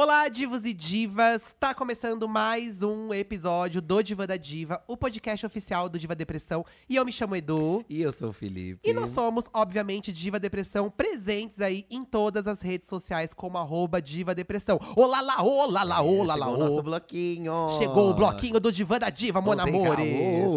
Olá, divos e divas! Tá começando mais um episódio do Diva da Diva, o podcast oficial do Diva Depressão. E eu me chamo Edu. E eu sou o Felipe. E nós somos, obviamente, Diva Depressão, presentes aí em todas as redes sociais, como arroba Diva Depressão. Olá lá, olá lá, olá lá, Chegou o nosso bloquinho. Chegou o bloquinho do Diva da Diva, Mon Amores.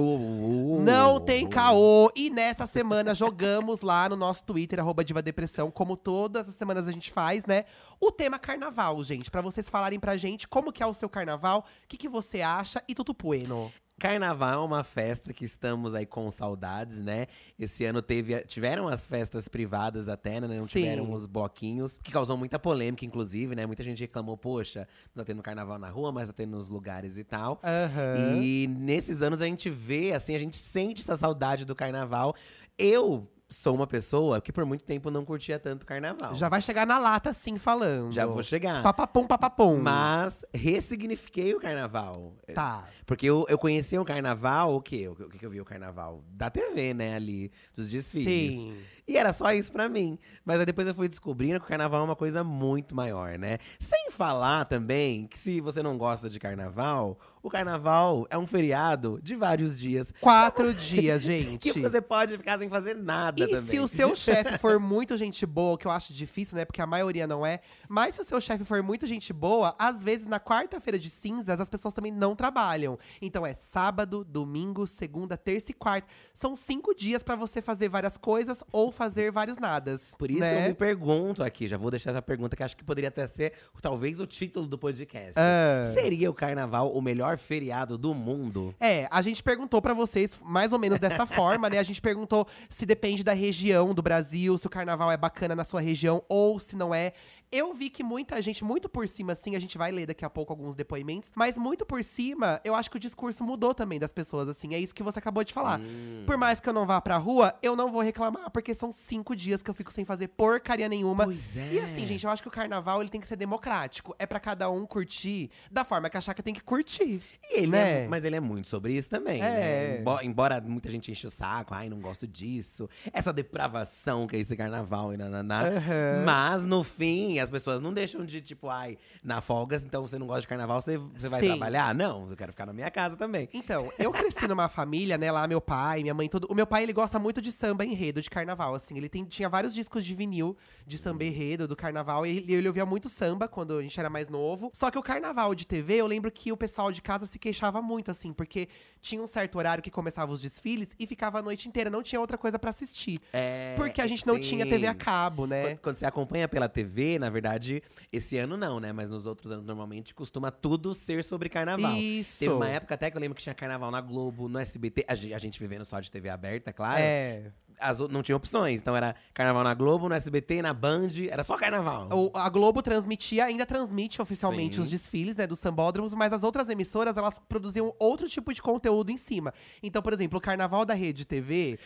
Caô. Não tem caô. E nessa semana jogamos lá no nosso Twitter, arroba Diva Depressão, como todas as semanas a gente faz, né? O tema carnaval, gente. Pra vocês falarem pra gente como que é o seu carnaval, o que, que você acha e tudo bueno. Carnaval é uma festa que estamos aí com saudades, né? Esse ano teve, tiveram as festas privadas até, né? Não Sim. tiveram os bloquinhos, que causou muita polêmica, inclusive, né? Muita gente reclamou, poxa, não tá tendo carnaval na rua, mas tá tendo nos lugares e tal. Aham. E nesses anos a gente vê, assim, a gente sente essa saudade do carnaval. Eu sou uma pessoa que por muito tempo não curtia tanto carnaval. Já vai chegar na lata, assim, falando. Já vou chegar. Papapum, papapum. Mas ressignifiquei o carnaval. Tá. Porque eu, eu conheci o carnaval, o quê? O que, o que eu vi o carnaval? Da TV, né, ali, dos desfiles. Sim. E era só isso pra mim. Mas aí depois eu fui descobrindo que o carnaval é uma coisa muito maior, né? Sem falar também que se você não gosta de carnaval, o carnaval é um feriado de vários dias. Quatro dias, gente. Que você pode ficar sem fazer nada E também. se o seu chefe for muito gente boa, que eu acho difícil, né? Porque a maioria não é. Mas se o seu chefe for muito gente boa, às vezes na quarta-feira de cinzas as pessoas também não trabalham. Então é sábado, domingo, segunda, terça e quarta. São cinco dias pra você fazer várias coisas ou fazer vários nadas. Por isso né? eu me pergunto aqui, já vou deixar essa pergunta que acho que poderia até ser talvez o título do podcast. Ah. Seria o carnaval o melhor feriado do mundo? É, a gente perguntou pra vocês mais ou menos dessa forma, né? A gente perguntou se depende da região do Brasil, se o carnaval é bacana na sua região ou se não é. Eu vi que muita gente, muito por cima, assim, a gente vai ler daqui a pouco alguns depoimentos, mas muito por cima, eu acho que o discurso mudou também das pessoas, assim. É isso que você acabou de falar. Hum. Por mais que eu não vá pra rua, eu não vou reclamar, porque são cinco dias que eu fico sem fazer porcaria nenhuma. Pois é. E assim, gente, eu acho que o carnaval ele tem que ser democrático. É pra cada um curtir da forma que achar que tem que curtir. E ele né? é, mas ele é muito sobre isso também, É. né? Embo- Embora muita gente enche o saco, ai, não gosto disso. Essa depravação que é esse carnaval e nananá. Aham. Mas, no fim, as pessoas não deixam de, tipo, ai, na folga, então você não gosta de carnaval, você, você vai Sim. trabalhar? Não, eu quero ficar na minha casa também. Então, eu cresci numa família, né, lá meu pai, minha mãe, todo. O meu pai, ele gosta muito de samba enredo, de carnaval, assim. Ele tem, tinha vários discos de vinil de samba enredo, do carnaval. E ele, ele ouvia muito samba quando a gente era mais novo. Só que o carnaval de TV, eu lembro que o pessoal de casa se queixava muito, assim, porque tinha um certo horário que começava os desfiles e ficava a noite inteira, não tinha outra coisa pra assistir. É, Porque a gente não sim. tinha TV a cabo, né? Quando, quando você acompanha pela TV, na verdade, esse ano não, né? Mas nos outros anos, normalmente, costuma tudo ser sobre carnaval. Isso. Teve uma época até que eu lembro que tinha carnaval na Globo, no SBT. A, a gente vivendo só de TV aberta, claro. É. As não tinha opções. Então era carnaval na Globo, no SBT, na Band. Era só carnaval. O- a Globo transmitia, ainda transmite oficialmente Sim. os desfiles, né, dos sambódromos, mas as outras emissoras, elas produziam outro tipo de conteúdo em cima. Então, por exemplo, o Carnaval da Rede TV,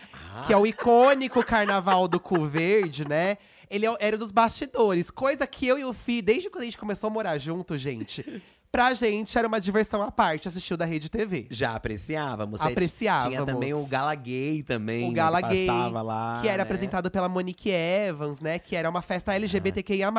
que é o icônico Carnaval do Cu Verde, né? Ele é era dos bastidores, coisa que eu e o Fi, desde quando a gente começou a morar junto, gente, pra gente era uma diversão à parte assistir o da Rede TV. Já apreciávamos. Apreciávamos. Tinha também o Gala Gay também. O né, Gala que Gay, passava lá, que era né? apresentado pela Monique Evans, né? Que era uma festa LGBTQIA+.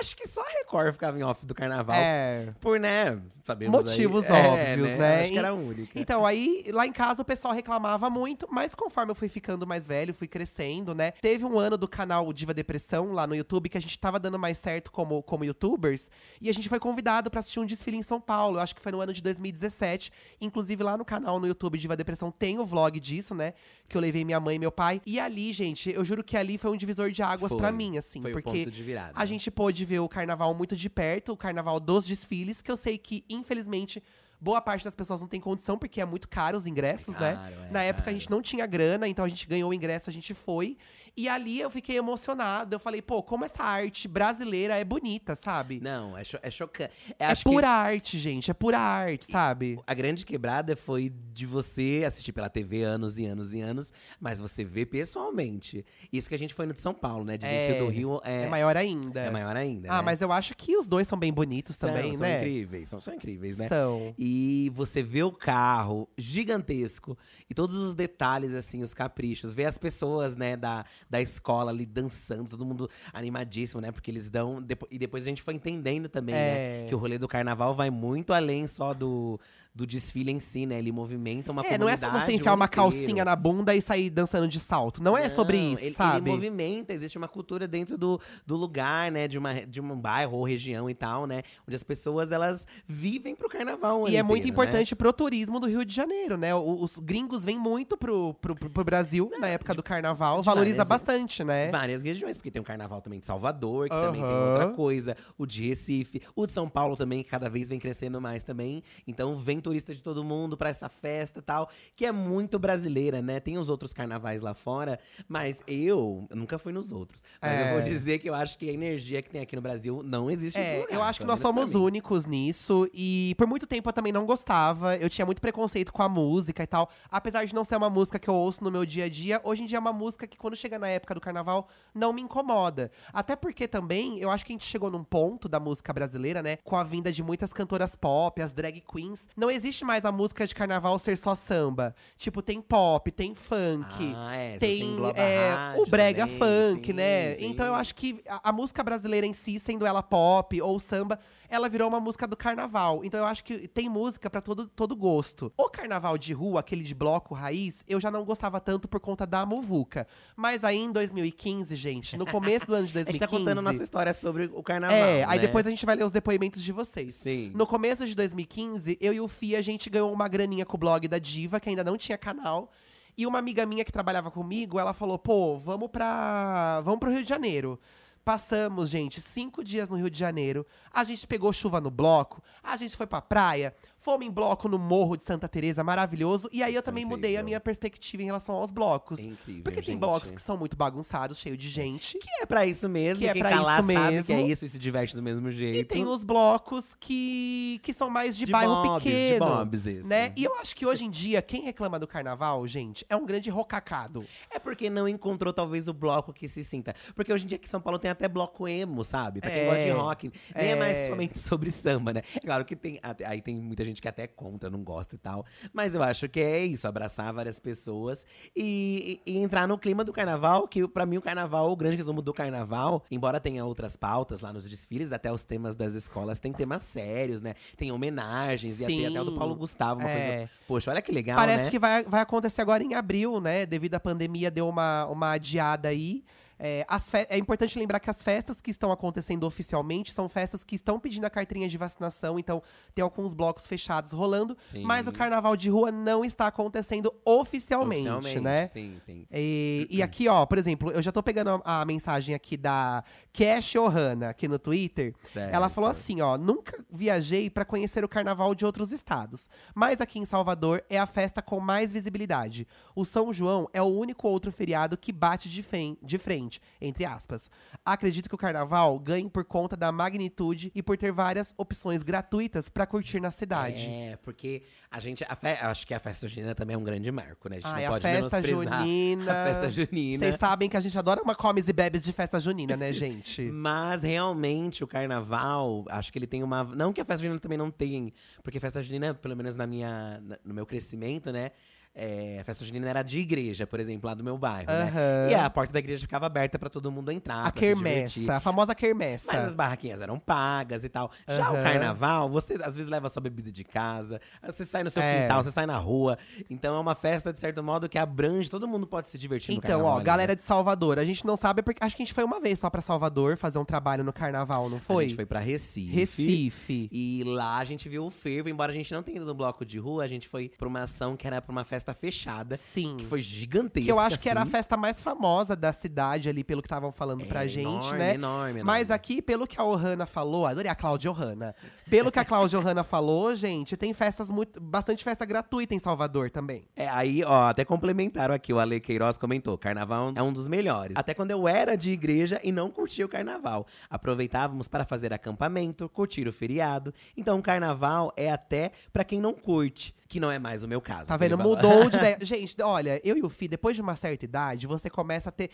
Acho que só a Record ficava em off do carnaval. É. Por, né? Sabemos Motivos aí, óbvios, é, né? Acho que era única. Então, aí, lá em casa, o pessoal reclamava muito, mas conforme eu fui ficando mais velho, fui crescendo, né? Teve um ano do canal Diva Depressão lá no YouTube que a gente tava dando mais certo como, como youtubers. E a gente foi convidado pra assistir um desfile em São Paulo. Eu acho que foi no ano de 2017. Inclusive, lá no canal no YouTube Diva Depressão tem o vlog disso, né? Que eu levei minha mãe e meu pai. E ali, gente, eu juro que ali foi um divisor de águas pra mim, assim. Foi o porque ponto de virada. a gente pôde ver o carnaval muito de perto, o carnaval dos desfiles, que eu sei que, infelizmente, boa parte das pessoas não tem condição, porque é muito caro os ingressos, É né? caro, é Na época a gente não tinha grana, então a gente ganhou o ingresso, a gente foi. E ali eu fiquei emocionada. Eu falei, pô, como essa arte brasileira é bonita, sabe? Não, é, cho é chocante. É, É acho que pura arte, gente. É pura arte, sabe? a grande quebrada foi de você assistir pela TV anos e anos e anos, mas você vê pessoalmente. Isso que a gente foi no de São Paulo, né? Dizem que o do Rio é, É maior ainda. é maior ainda. Ah, né? mas eu acho que os dois são bem bonitos São, também, são né? incríveis, são, são incríveis, né? São. E você vê o carro gigantesco e todos os detalhes, assim, os caprichos. Ver as pessoas, né, da, da escola ali dançando, todo mundo animadíssimo, né? Porque eles dão. E depois a gente foi entendendo também, É. né? Que o rolê do carnaval vai muito além só do, do desfile em si, né? Ele movimenta uma É, não é só você enfiar uma inteiro. calcinha na bunda e sair dançando de salto. Não é sobre Não, isso, ele, sabe? Ele movimenta, existe uma cultura dentro do, do lugar, né? De, uma, de um bairro ou região e tal, né? Onde as pessoas, elas vivem pro carnaval E ano é muito inteiro, né? importante pro turismo do Rio de Janeiro, né? O- Os gringos vêm muito pro, pro, pro- pro Brasil na época do carnaval. de Valoriza várias- bastante, né? Várias regiões, porque tem o carnaval também de Salvador, que também tem outra coisa. O de Recife. O de São Paulo também, que cada vez vem crescendo mais também. Então vem turista de todo mundo pra essa festa e tal. Que é muito brasileira, né? Tem os outros carnavais lá fora. Mas eu, eu nunca fui nos outros. Mas eu É. vou dizer que eu acho que a energia que tem aqui no Brasil não existe É, lugar, eu acho que nós somos únicos nisso. E por muito tempo eu também não gostava. Eu tinha muito preconceito com a música e tal. Apesar de não ser uma música que eu ouço no meu dia a dia, hoje em dia é uma música que, quando chega na época do carnaval, não me incomoda. Até porque também eu acho que a gente chegou num ponto da música brasileira, né? Com a vinda de muitas cantoras pop, as drag queens. Não existe mais a música de carnaval ser só samba. Tipo, tem pop, tem funk. Ah, é, tem é, rádio o brega também, funk, sim, né? sim. Então eu acho que a, a música brasileira em si, sendo ela pop ou samba, ela virou uma música do carnaval. Então eu acho que tem música pra todo, todo gosto. O carnaval de rua, aquele de bloco raiz, eu já não gostava tanto por conta da muvuca. Mas aí em 2015, gente, no começo do ano de A 2015… gente tá contando nossa história sobre o carnaval. É, aí né? depois a gente vai ler os depoimentos de vocês. Sim. No começo de 2015, eu e o A gente ganhou uma graninha com o blog da Diva, que ainda não tinha canal. E uma amiga minha que trabalhava comigo, ela falou: pô, vamos pra. Vamos pro Rio de Janeiro. Passamos, gente, cinco dias no Rio de Janeiro. A gente pegou chuva no bloco, a gente foi pra praia, fomos em bloco no Morro de Santa Teresa, maravilhoso. E aí eu também mudei a incrível. minha perspectiva em relação aos blocos. É incrível, Porque tem gente. blocos que são muito bagunçados, cheio de gente. Que é pra isso mesmo, Que é pra tá lá isso sabe que é mesmo. isso e se diverte do mesmo jeito. E tem os blocos que, que são mais de, De bairro bobs, de pequeno. bobs, isso. né? E eu acho que hoje em dia, quem reclama do carnaval, gente, é um grande rocacado. É porque não encontrou talvez o bloco que se sinta. Porque hoje em dia aqui em São Paulo tem até bloco emo, sabe? Pra quem É. gosta de rock. Nem é. É. mais somente sobre samba, né? É claro que tem. Aí tem muita gente que até contra, não gosta e tal. Mas eu acho que é isso, abraçar várias pessoas e, e- e entrar no clima do carnaval, que pra mim o carnaval, o grande resumo do carnaval, embora tenha outras pautas lá nos desfiles, até os temas das escolas, tem temas sérios, né? Tem homenagens, e Sim. até, até o do Paulo Gustavo, uma É. coisa. Poxa, olha que legal, Parece né? que vai, vai acontecer agora em abril, né? Devido à pandemia, deu uma, uma adiada aí. É, é importante lembrar que as festas que estão acontecendo oficialmente são festas que estão pedindo a carteirinha de vacinação, então tem alguns blocos fechados rolando. Sim. Mas o carnaval de rua não está acontecendo oficialmente, Oficialmente, né? Sim, sim. E, e aqui, ó, por exemplo, eu já tô pegando a, a mensagem aqui da Cash Ohana, aqui no Twitter. Certo. Ela falou assim, ó, nunca viajei pra conhecer o carnaval de outros estados, mas aqui em Salvador é a festa com mais visibilidade. O São João é o único outro feriado que bate de, de frente, entre aspas. Acredito que o carnaval ganhe por conta da magnitude e por ter várias opções gratuitas pra curtir na cidade. É, porque a gente. A fe- acho que a festa junina também é um grande marco, né? A gente Ai, não a pode festa junina. A festa junina. Vocês sabem que a gente adora uma comes e bebes de festa junina, né, gente? Mas realmente o carnaval, acho que ele tem uma. Não que a festa junina também não tem. Porque festa junina, pelo menos na minha, no meu crescimento, né? É, a festa junina era de igreja, por exemplo, lá do meu bairro, né? Aham. E a porta da igreja ficava aberta pra todo mundo entrar. a pra se divertir. quermessa, a famosa quermessa. Mas as barraquinhas eram pagas e tal. Já o carnaval, você às vezes leva sua bebida de casa, você sai no seu É. quintal, você sai na rua. Então é uma festa, de certo modo, que abrange, todo mundo pode se divertir no Então, carnaval. ó, ali, galera né? de Salvador, a gente não sabe porque acho que a gente foi uma vez só pra Salvador fazer um trabalho no carnaval, não A foi? gente foi pra Recife. Recife. E lá a gente viu o fervo, embora a gente não tenha ido no bloco de rua, a gente foi pra uma ação que era pra uma festa fechada. Sim. Que foi gigantesca. Que eu acho que era a assim. festa mais famosa da cidade ali, pelo que estavam falando pra É, gente, enorme, né? Enorme, Mas enorme. aqui, pelo que a Ohana falou, adorei a Cláudia Ohana. Pelo que a Cláudia Ohana falou, gente, tem festas muito. bastante festa gratuita em Salvador também. É, aí, ó, até complementaram aqui, o Ale Queiroz comentou: carnaval é um dos melhores. Até quando eu era de igreja e não curtia o carnaval. Aproveitávamos para fazer acampamento, curtir o feriado. Então, o carnaval é até pra quem não curte, que não é mais o meu caso. Tá vendo? Mudou de ideia. Gente, olha, eu e o Fih, depois de uma certa idade, você começa a ter.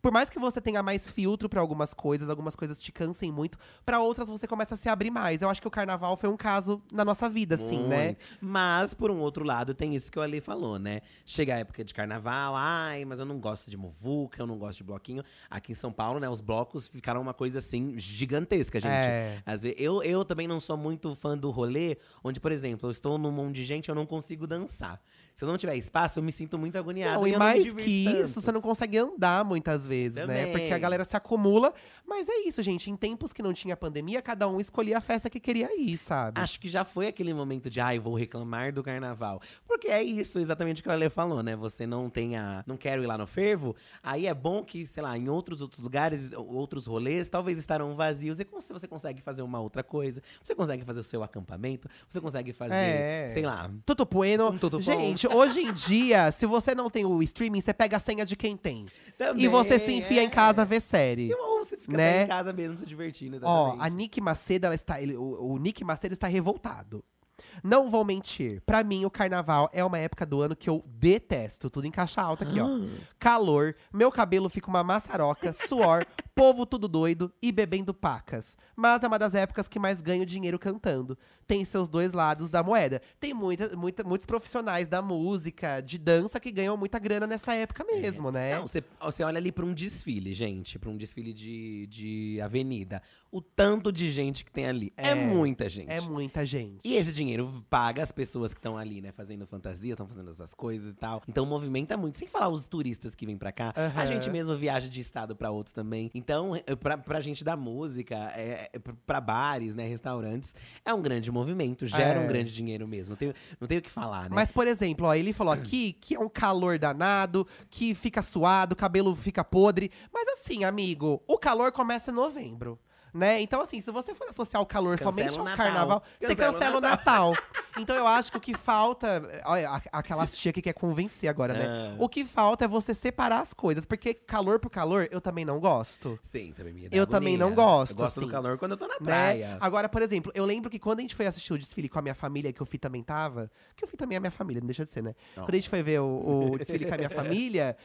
Por mais que você tenha mais filtro pra algumas coisas, algumas coisas te cansem muito, pra outras você começa a se abrir mais. Eu acho que o carnaval foi um caso na nossa vida, assim, né? Muito. Mas, por um outro lado, tem isso que o Ali falou, né? Chega a época de carnaval, ai, mas eu não gosto de muvuca, eu não gosto de bloquinho. Aqui em São Paulo, né, os blocos ficaram uma coisa, assim, gigantesca, gente. É. Às vezes, eu, eu também não sou muito fã do rolê, onde, por exemplo, eu estou num monte de gente, eu não consigo dançar. Se eu não tiver espaço, eu me sinto muito agoniado. Não, e e mais que tanto. isso, você não consegue andar muitas vezes, né? Também. Porque a galera se acumula. Mas é isso, gente. Em tempos que não tinha pandemia, cada um escolhia a festa que queria ir, sabe? Acho que já foi aquele momento de, ai, vou reclamar do carnaval. Porque é isso, exatamente o que a Ale falou, né? Você não tem a. Não quero ir lá no fervo. Aí é bom que, sei lá, em outros, outros lugares, outros rolês, talvez estarão vazios. E você consegue fazer uma outra coisa. Você consegue fazer o seu acampamento. Você consegue fazer, É. sei lá. Tudo bueno. Um tudo. Gente, hoje em dia, se você não tem o streaming, você pega a senha de quem tem. Também, e você se enfia é. em casa ver série. Ou você fica Né? em casa mesmo se divertindo. Ó, Exatamente. a Nick Macedo, ela está, ele- o, o Nick Macedo está revoltado. Não vou mentir. Pra mim, o carnaval é uma época do ano que eu detesto. Tudo em caixa alta aqui, ó. Calor, meu cabelo fica uma maçaroca, suor, povo tudo doido e bebendo pacas. Mas é uma das épocas que mais ganho dinheiro cantando. Tem seus dois lados da moeda. Tem muita, muita, muitos profissionais da música, de dança, que ganham muita grana nessa época mesmo, né? Não, você, você olha ali pra um desfile, gente, pra um desfile de, de avenida. O tanto de gente que tem ali. É, É, muita gente. É muita gente. E esse dinheiro paga as pessoas que estão ali, né, fazendo fantasia, estão fazendo essas coisas e tal. Então movimenta muito. Sem falar os turistas que vêm pra cá. A Aham. gente mesmo viaja de estado pra outro também. Então, eh, pra, pra gente da música, é, é, pra- bares, né, restaurantes, é um grande movimento, gera É. um grande dinheiro mesmo. Não tem, não tem o que falar, né? Mas, por exemplo, ó, ele falou aqui que é um calor danado, que fica suado, o cabelo fica podre. Mas assim, amigo, o calor começa em novembro. Né? Então, assim, se você for associar o calor Cancela somente ao Natal. carnaval, você Cancela o cancela o Natal. Então eu acho que o que falta. Olha, a- aquelas tia que quer convencer agora, né? Ah. O que falta é você separar as coisas. Porque calor por calor, eu também não gosto. Sim, também me dá Eu também não gosto, Eu gosto do assim. calor quando eu tô na Né? praia. Agora, por exemplo, eu lembro que quando a gente foi assistir o desfile com a minha família, que o Fih também tava, que o Fih também é minha família, não deixa de ser, né? Não. Quando a gente foi ver o, o desfile com a minha família,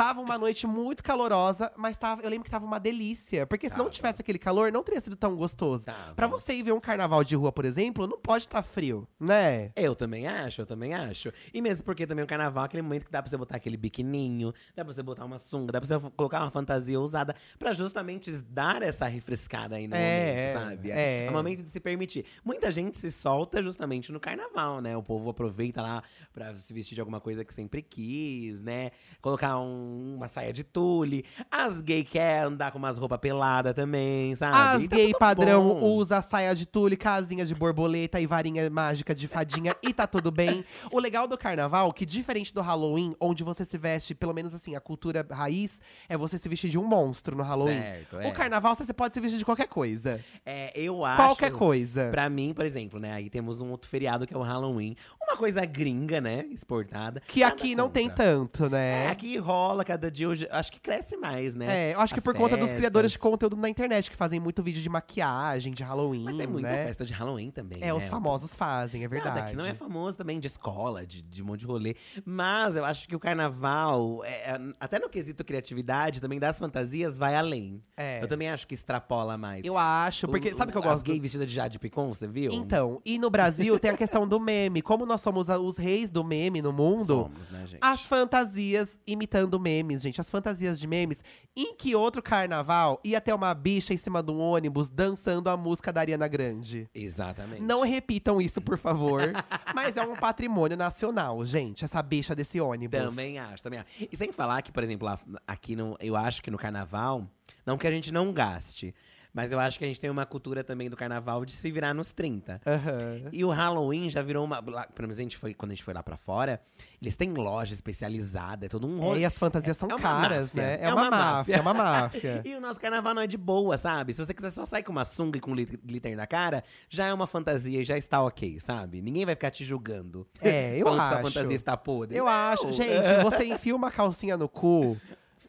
tava uma noite muito calorosa, mas tava, eu lembro que tava uma delícia. Porque se não tivesse aquele calor, não teria sido tão gostoso. Pra você ir ver um carnaval de rua, por exemplo, não pode estar frio, né? Eu também acho, eu também acho. E mesmo porque também o carnaval é aquele momento que dá pra você botar aquele biquininho, dá pra você botar uma sunga, dá pra você colocar uma fantasia ousada pra justamente dar essa refrescada aí no É, momento, sabe? é. um momento de se permitir. Muita gente se solta justamente no carnaval, né? O povo aproveita lá pra se vestir de alguma coisa que sempre quis, né? Colocar um- uma saia de tule. As gay quer andar com umas roupas peladas também, sabe? As E tá gay padrão bom. usa saia de tule, casinha de borboleta e varinha mágica de fadinha e tá tudo bem. O legal do carnaval, que diferente do Halloween, onde você se veste, pelo menos assim, a cultura raiz é você se vestir de um monstro no Halloween. Certo, é. O carnaval você pode se vestir de qualquer coisa. É, eu acho. Qualquer coisa. Pra mim, por exemplo, né? Aí temos um outro feriado que é o Halloween. Uma coisa gringa, né? Exportada. Que Nada aqui não tem tanto, É, né? aqui rola, cada dia eu já- acho que cresce mais, né? É, eu acho que As por conta dos festas. criadores de conteúdo na internet, que fazem muito vídeo de maquiagem, de Halloween, Mas tem muita né? festa de Halloween também. É, né? os famosos fazem, é verdade. Nada, que não é famoso também de escola, de, de um monte de rolê. Mas eu acho que o carnaval, é, é, até no quesito criatividade, também das fantasias, vai além. É. Eu também acho que extrapola mais. Eu acho, porque O- sabe o que eu as gosto? gay vestida de Jade Picon, você viu? Então, e no Brasil tem a questão do meme. Como nós somos os reis do meme no mundo, Somos, né, gente? as fantasias imitando memes, gente. As fantasias de memes. Em que outro carnaval ia ter uma bicha em cima de um ônibus dançando a música da Ariana Grande? Exatamente. Não repitam isso, por favor. mas é um patrimônio nacional, gente, essa bicha desse ônibus. Também acho, também acho. E sem falar que, por exemplo, aqui no, eu acho que no carnaval, não que a gente não gaste, mas eu acho que a gente tem uma cultura também do carnaval de se virar nos 30. Aham. E o Halloween já virou uma. Lá, pelo menos a gente foi, quando a gente foi lá pra fora, eles têm loja especializada, é todo um É, rolê. e as fantasias são É caras, máfia, né? É, é uma, uma máfia, máfia. é uma máfia. E o nosso carnaval não é de boa, sabe? Se você quiser só sair com uma sunga e com lit- glitter na cara, já é uma fantasia e já está ok, sabe? Ninguém vai ficar te julgando. É, eu falando que acho. sua fantasia está podre. Eu Não. acho, gente, você enfia uma calcinha no cu,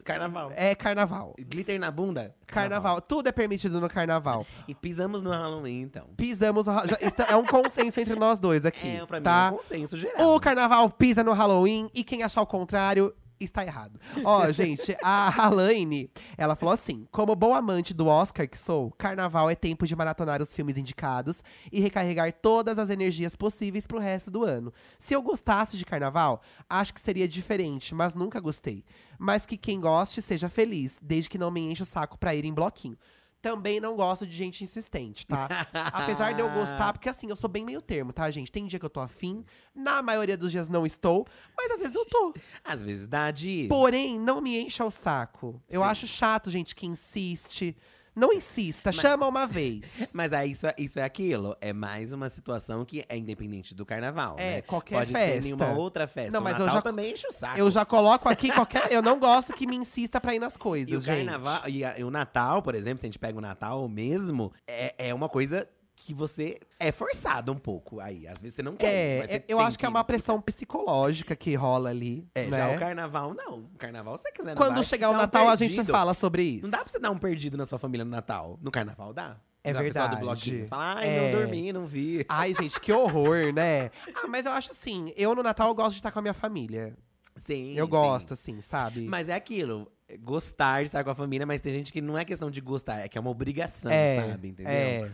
Carnaval. é carnaval. Glitter na bunda? Carnaval, tudo é permitido no carnaval. E pisamos no Halloween, então. Pisamos no, já- isso é um consenso entre nós dois aqui, É, pra mim tá? é um consenso geral. o carnaval pisa no Halloween e quem achar o contrário está errado. Ó, gente, a Alaine, ela falou assim: como boa amante do Oscar que sou, carnaval é tempo de maratonar os filmes indicados e recarregar todas as energias possíveis pro resto do ano. Se eu gostasse de carnaval, acho que seria diferente, mas nunca gostei. Mas que quem goste seja feliz, desde que não me enche o saco pra ir em bloquinho. Também não gosto de gente insistente, tá? Apesar de eu gostar, porque assim, eu sou bem meio termo, tá, gente? Tem dia que eu tô afim, na maioria dos dias não estou, mas às vezes eu tô. Às vezes dá de. Porém, não me encha o saco. Eu Sim. acho chato gente que insiste. Não insista, chama uma vez. Mas aí isso é, isso é aquilo. É mais uma situação que é independente do carnaval. É, né? qualquer Pode festa. ser nenhuma outra festa. Não, mas eu já- também enche o saco. Eu já coloco aqui qualquer. Eu não gosto que me insista pra ir nas coisas, E o gente. carnaval, e, a- e o Natal, por exemplo, se a gente pega o Natal mesmo, é, é uma coisa que você é forçado um pouco. Aí, às vezes você não quer. mas É, você é, eu acho que é uma pressão psicológica que rola ali. É, né? já o carnaval, não. O carnaval, se você quiser, Quando vai. chegar o Dá um Natal, a gente fala sobre isso. Não dá pra você dar um perdido na sua família no Natal. No carnaval dá. É verdade. do bloquinho. Você fala, ai, É. não dormi, não vi. Ai, gente, que horror, né? Ah, mas eu acho assim, eu no Natal eu gosto de estar com a minha família. Sim, Eu sim. gosto, assim, sabe? Mas é aquilo. é Gostar de estar com a família, mas tem gente que não é questão de gostar, é que é uma obrigação, é, sabe? Entendeu? É.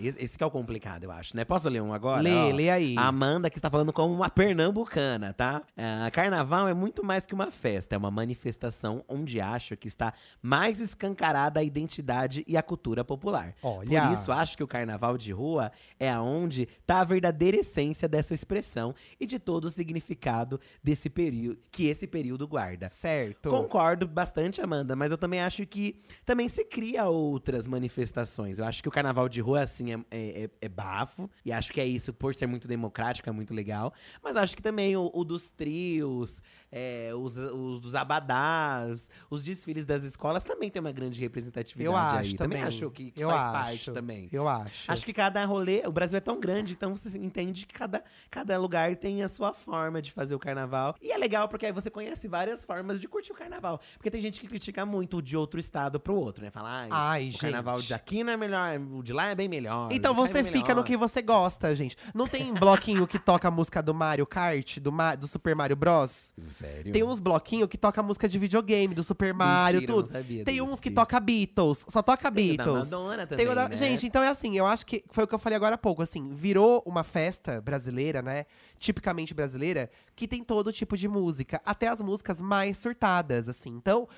Esse, esse que é o complicado, eu acho, né? Posso ler um agora? Lê, Ó, lê aí. A Amanda, que está falando como uma pernambucana, tá? Ah, carnaval é muito mais que uma festa, é uma manifestação onde acho que está mais escancarada a identidade e a cultura popular. Olha. Por isso, acho que o carnaval de rua é aonde tá a verdadeira essência dessa expressão e de todo o significado desse período que esse período guarda. Certo. Concordo bastante, Amanda, mas eu também acho que também se cria outras manifestações. Eu acho que o carnaval de rua, assim, é, é- é bafo. E acho que é isso, por ser muito democrático, é muito legal. Mas acho que também o, o dos trios, é, os, os dos abadás, os desfiles das escolas também tem uma grande representatividade Eu acho aí. também. acho que, que faz acho. parte também. Eu acho. Acho que cada rolê, o Brasil é tão grande, então você entende que cada, cada lugar tem a sua forma de fazer o carnaval. E é legal porque aí você conhece várias formas de curtir o carnaval. Porque tem gente que critica muito o de outro estado pro outro, né? Fala, ai, Ai, o gente. carnaval de aqui não é melhor, o de lá é bem melhor. Então o de cá você fica melhor. no que você gosta, gente. Não tem bloquinho que toca a música do Mario Kart, do, Ma- do Super Mario Bros? Sério? Tem uns bloquinhos que toca a música de videogame, do Super Mario, Mentira, tudo. sabia Tem uns que toca Beatles, só toca Tem o da Beatles. Madonna Tem também, da- né? Gente, então é assim, eu acho que foi o que eu falei agora há pouco, assim, virou uma festa brasileira, né? Tipicamente brasileira, que tem todo tipo de música, até as músicas mais surtadas, assim. Então,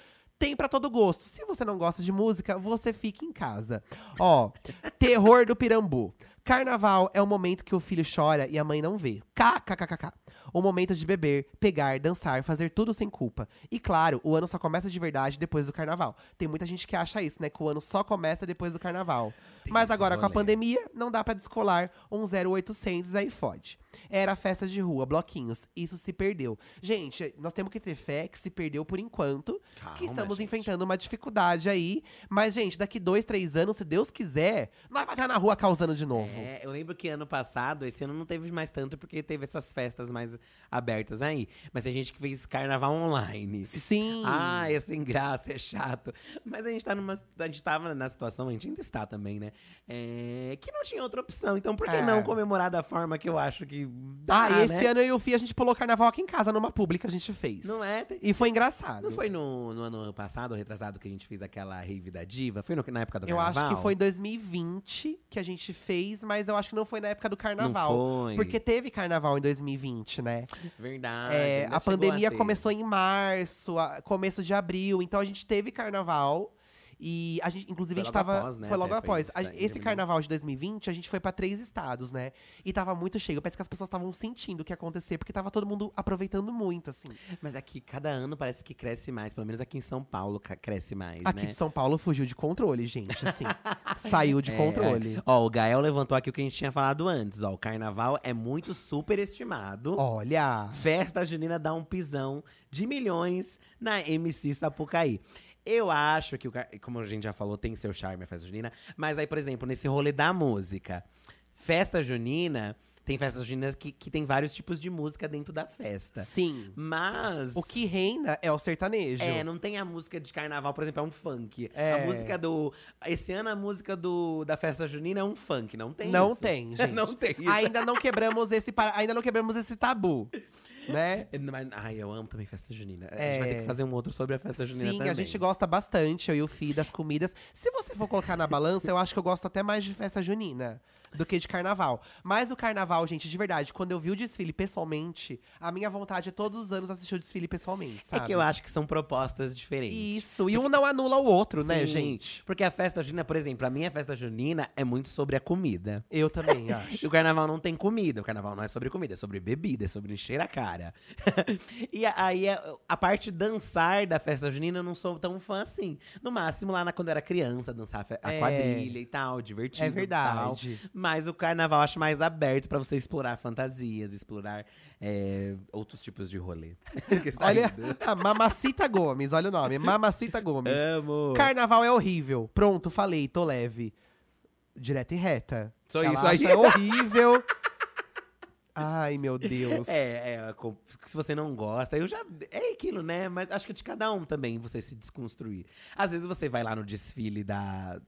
tem pra todo gosto. Se você não gosta de música, você fica em casa. Ó, terror do Pirambu. Carnaval é o momento que o filho chora e a mãe não vê. KKKKK. O momento de beber, pegar, dançar, fazer tudo sem culpa. E claro, o ano só começa de verdade depois do carnaval. Tem muita gente que acha isso, né? Que o ano só começa depois do carnaval. Mas agora com a pandemia, não dá pra descolar um 0800 aí fode. Era festa de rua, bloquinhos. Isso se perdeu. Gente, nós temos que ter fé que se perdeu por enquanto. Calma, que estamos gente. enfrentando uma dificuldade aí. Mas, gente, daqui dois, três anos, se Deus quiser, nós vai estar na rua causando de novo. É, eu lembro que ano passado, esse ano não teve mais tanto, porque teve essas festas mais abertas aí. Mas tem gente que fez carnaval online. Sim. Ah, é sem graça, é chato. Mas a gente tá numa. A gente tava na situação, a gente ainda está também, né? É, que não tinha outra opção. Então por que É. não comemorar da forma que eu acho que dá, ah, esse né? ano eu e o Fih, a gente pulou carnaval aqui em casa, numa pública a gente fez. Não é? E foi engraçado. Não foi no, no ano passado, retrasado, que a gente fez aquela rave da diva? Foi no- na época do Eu carnaval? acho que foi em 2020 que a gente fez, mas eu acho que não foi na época do carnaval. Não foi. Porque teve carnaval em 2020, né? Verdade. É, a pandemia ter. começou em março, a- começo de abril, então a gente teve carnaval. E a gente, inclusive, Foi a gente logo tava. após, né? Foi logo foi após. isso A- aí, esse carnaval de 2020, a gente foi pra três estados, né? E tava muito cheio. Parece que as pessoas estavam sentindo o que ia acontecer, porque tava todo mundo aproveitando muito, assim. Mas aqui, cada ano parece que cresce mais. Pelo menos aqui em São Paulo cresce mais, Aqui né? de São Paulo fugiu de controle, gente, assim. Saiu de É, controle. é. Ó, o Gael levantou aqui o que a gente tinha falado antes. Ó, o carnaval é muito superestimado. Olha! Festa junina dá um pisão de milhões na MC Sapucaí. Eu acho que, o, como a gente já falou, tem seu charme a festa junina. Mas aí, por exemplo, nesse rolê da música, festa junina, tem festas juninas que, que tem vários tipos de música dentro da festa. Sim. Mas. O que reina é o sertanejo. É, não tem a música de carnaval, por exemplo, é um funk. É. A música do. Esse ano a música do, da festa junina é um funk, não tem não isso. tem, gente. não tem isso. Ainda não quebramos esse ainda não quebramos esse tabu. né? Mas- Ai, eu amo também festa junina. A É. gente vai ter que fazer um outro sobre a festa junina Sim, também. a gente gosta bastante, eu e o Fi, das comidas. Se você for colocar na balança, eu acho que eu gosto até mais de festa junina do que de carnaval. Mas o carnaval, gente, de verdade, quando eu vi o desfile pessoalmente, a minha vontade é todos os anos assistir o desfile pessoalmente, É sabe? que eu acho que são propostas diferentes. Isso, e um não anula o outro, né, Sim, gente? Porque a festa junina, por exemplo, a minha festa junina é muito sobre a comida. Eu também E acho. o carnaval não tem comida. O carnaval não é sobre comida, é sobre bebida, é sobre encher a cara. e aí a, a parte dançar da festa junina eu não sou tão fã assim. No máximo, lá na, quando eu era criança, dançar a É. quadrilha e tal, divertido. É e tal. Mas o carnaval acho mais aberto pra você explorar fantasias, explorar é, outros tipos de rolê. Tá Olha, a Mamacita Gomes, olha o nome, Mamacita Gomes. Amo. Carnaval é horrível. Pronto, falei, tô leve. Direta e reta. Só Ela isso acha aí. horrível. Ai, meu Deus. É, é, com- se você não gosta, eu já. É aquilo, né? Mas acho que é de cada um também você se desconstruir. Às vezes você vai lá no desfile da.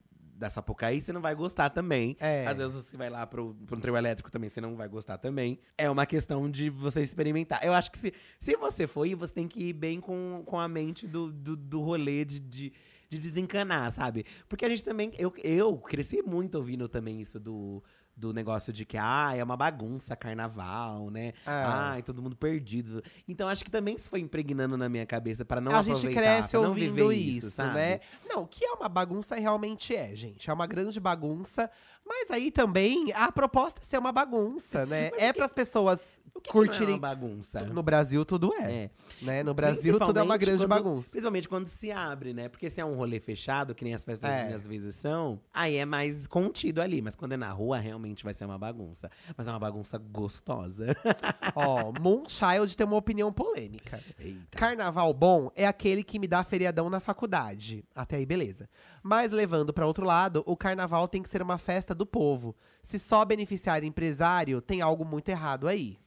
Da Sapucaí, você não vai gostar também. É. Às vezes você vai lá pro, pro trio elétrico também, você não vai gostar também. É uma questão de você experimentar. Eu acho que se, se você for ir, você tem que ir bem com, com a mente do, do, do rolê de, de, de desencanar, sabe? Porque a gente também. Eu, eu cresci muito ouvindo também isso do, do negócio de que, ah, é uma bagunça carnaval, né? Ah. Ai, todo mundo perdido. Então acho que também isso foi impregnando na minha cabeça pra não a gente aproveitar, cresce pra não ouvindo isso, sabe? né? Não, que é uma bagunça realmente é, gente. É uma grande bagunça. Mas aí também a proposta é ser uma bagunça, né? é para as pessoas O que que não é curtirem. uma bagunça? No Brasil tudo é. É. Né? No Brasil tudo é uma grande quando- bagunça. Principalmente quando se abre, né? Porque se é um rolê fechado, que nem as festas É. às vezes são, aí é mais contido ali. Mas quando é na rua, realmente vai ser uma bagunça. Mas é uma bagunça gostosa. Ó, Moonchild tem uma opinião polêmica. Eita. Carnaval bom é aquele que me dá feriadão na faculdade. Até aí, beleza. Mas levando pra outro lado, o carnaval tem que ser uma festa do povo. Se só beneficiar empresário, tem algo muito errado aí.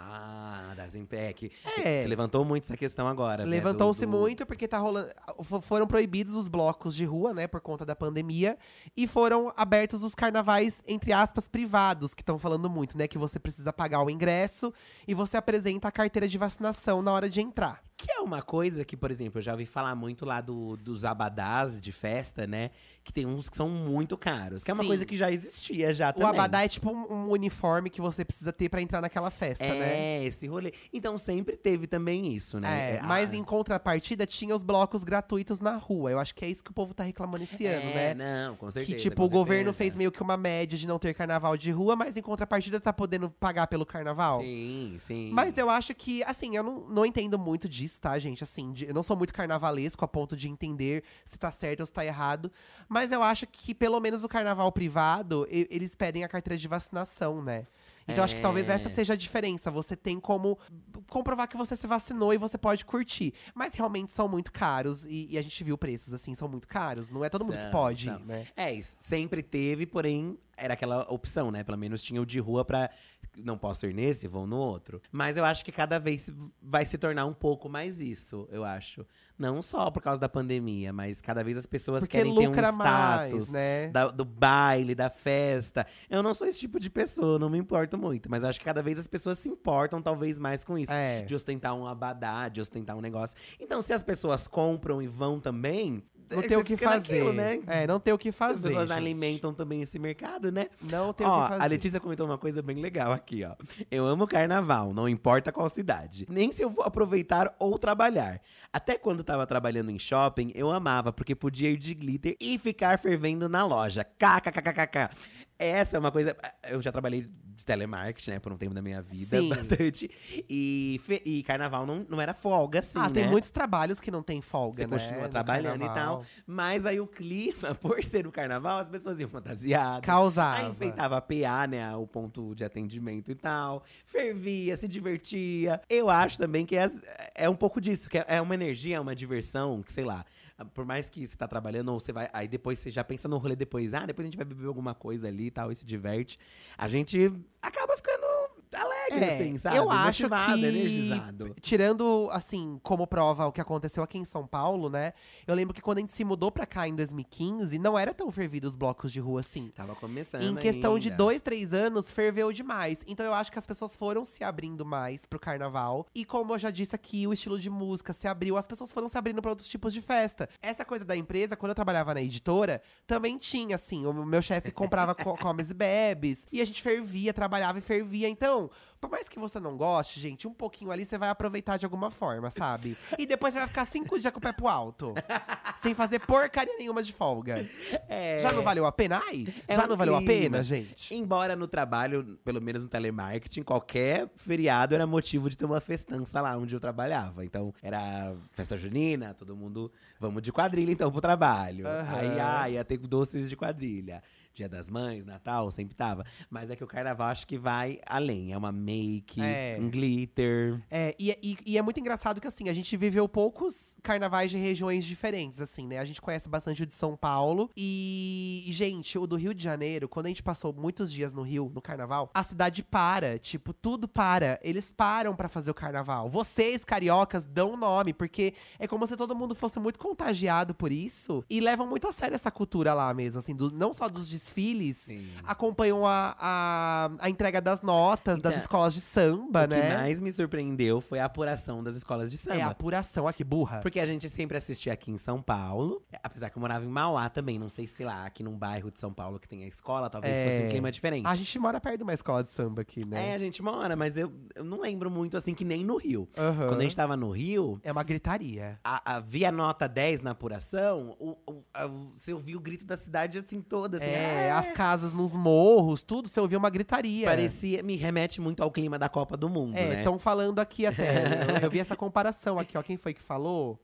Ah, das Impec. É. Você levantou muito essa questão agora. né? Levantou-se Do- do- muito porque tá rolando. fo- Foram proibidos os blocos de rua, né, por conta da pandemia. E foram abertos os carnavais, entre aspas, privados, que estão falando muito, né? Que você precisa pagar o ingresso e você apresenta a carteira de vacinação na hora de entrar. Que é uma coisa que, por exemplo, eu já ouvi falar muito lá do, dos abadás de festa, né? Que tem uns que são muito caros. Que é uma Sim. coisa que já existia já O também. abadá é tipo um, um uniforme que você precisa ter pra entrar naquela festa, é, né? esse rolê. Então sempre teve também isso, né? É, É, mas ah, em contrapartida tinha os blocos gratuitos na rua. Eu acho que é isso que o povo tá reclamando esse ano, é, né? Não, com certeza. Que, tipo, o governo fez meio que uma média de não ter carnaval de rua, mas em contrapartida tá podendo pagar pelo carnaval. Sim, sim. Mas eu acho que, assim, eu não, não entendo muito disso, tá, gente? Assim, de- eu não sou muito carnavalesco a ponto de entender se tá certo ou se tá errado. Mas eu acho que, pelo menos no carnaval privado, e- eles pedem a carteira de vacinação, né? Então acho que talvez É. essa seja a diferença. Você tem como comprovar que você se vacinou e você pode curtir. Mas realmente são muito caros. E, e a gente viu preços, assim, são muito caros. Não é todo mundo que pode, são. né? É, isso sempre teve, porém, era aquela opção, né? Pelo menos tinha o de rua pra. Não posso ir nesse, vou no outro. Mas eu acho que cada vez vai se tornar um pouco mais isso, eu acho. Não só por causa da pandemia, mas cada vez as pessoas Porque querem ter um status mais, né? da- do baile, da festa. Eu não sou esse tipo de pessoa, não me importo muito. Mas eu acho que cada vez as pessoas se importam, talvez, mais com isso. É. De ostentar um abadá, de ostentar um negócio. Então, se as pessoas compram e vão também. Não tem o que fazer. naquilo, né? É, não tem o que As fazer. pessoas gente. alimentam também esse mercado, né? Não tem Ó, o que fazer. a Letícia comentou uma coisa bem legal aqui, ó. Eu amo carnaval, não importa qual cidade. Nem se eu vou aproveitar ou trabalhar. Até quando tava trabalhando em shopping, eu amava, porque podia ir de glitter e ficar fervendo na loja. KKKKK. Essa é uma coisa. Eu já trabalhei de telemarketing, né, por um tempo da minha vida, Sim. bastante. E, e carnaval não, não era folga, assim, ah, tem né? muitos trabalhos que não tem folga, Você né? continua trabalhando e tal. Mas aí o clima, por ser o carnaval, as pessoas iam fantasiadas. Causava. Aí enfeitava a PA, né? O ponto de atendimento e tal. Fervia, se divertia. Eu acho também que é, é um pouco disso, que é- é uma energia, é uma diversão, que sei lá. Por mais que você tá trabalhando, ou você vai. Aí depois você já pensa no rolê depois. Ah, depois a gente vai beber alguma coisa ali e tal, e se diverte. A gente acaba ficando alegre alegre, É, assim, sabe? eu acho Motivado, que- energizado. Tirando, assim, como prova o que aconteceu aqui em São Paulo, né? Eu lembro que quando a gente se mudou pra cá em 2015, não era tão fervido os blocos de rua assim. Tava começando Em questão de ainda. dois, três anos, ferveu demais. Então eu acho que as pessoas foram se abrindo mais pro carnaval. E como eu já disse aqui, o estilo de música se abriu, as pessoas foram se abrindo pra outros tipos de festa. Essa coisa da empresa, quando eu trabalhava na editora, também tinha, assim. O meu chefe comprava co comes e bebes. E a gente fervia, trabalhava e fervia. Então, por mais que você não goste, gente, um pouquinho ali você vai aproveitar de alguma forma, sabe? E depois você vai ficar cinco dias com o pé pro alto. sem fazer porcaria nenhuma de folga. É. Já não valeu a pena? Ai, É já um não valeu a clima. pena, gente? Embora no trabalho, pelo menos no telemarketing, qualquer feriado era motivo de ter uma festança lá onde eu trabalhava. Então, era festa junina, todo mundo, vamos de quadrilha então pro trabalho. Aham. Aí, ah, ia ter doces de quadrilha. Dia das Mães, Natal, sempre tava. Mas é que o carnaval acho que vai além. É uma make, É. um glitter. É, e, e- e é muito engraçado que, assim, a gente viveu poucos carnavais de regiões diferentes, assim, né? A gente conhece bastante o de São Paulo. E, gente, o do Rio de Janeiro, quando a gente passou muitos dias no Rio, no carnaval, a cidade para. Tipo, tudo para. Eles param pra fazer o carnaval. Vocês, cariocas, dão nome, porque é como se todo mundo fosse muito contagiado por isso. E levam muito a sério essa cultura lá mesmo, assim, do- não só dos desfiles. Sim. Acompanham a, a, a entrega das notas das Então, escolas de samba, o né? que mais me surpreendeu foi a apuração das escolas de samba. É a apuração aqui, burra. Porque a gente sempre assistia aqui em São Paulo, apesar que eu morava em Mauá também, não sei se lá, aqui num bairro de São Paulo que tem a escola, talvez É. fosse um clima diferente. A gente mora perto de uma escola de samba aqui, É, né? a gente mora, mas eu, eu não lembro muito assim que nem no Rio. Aham. Quando a gente tava no Rio, É uma gritaria. a, a, via nota 10 na apuração, o, o- a- você ouvia o grito da cidade assim toda, assim. é, "É". as casas nos morros, tudo, você ouvia uma gritaria. Parecia, me remete muito ao clima da Copa do Mundo, É, né? estão falando aqui até. eu, eu vi essa comparação aqui, ó. Quem foi que falou?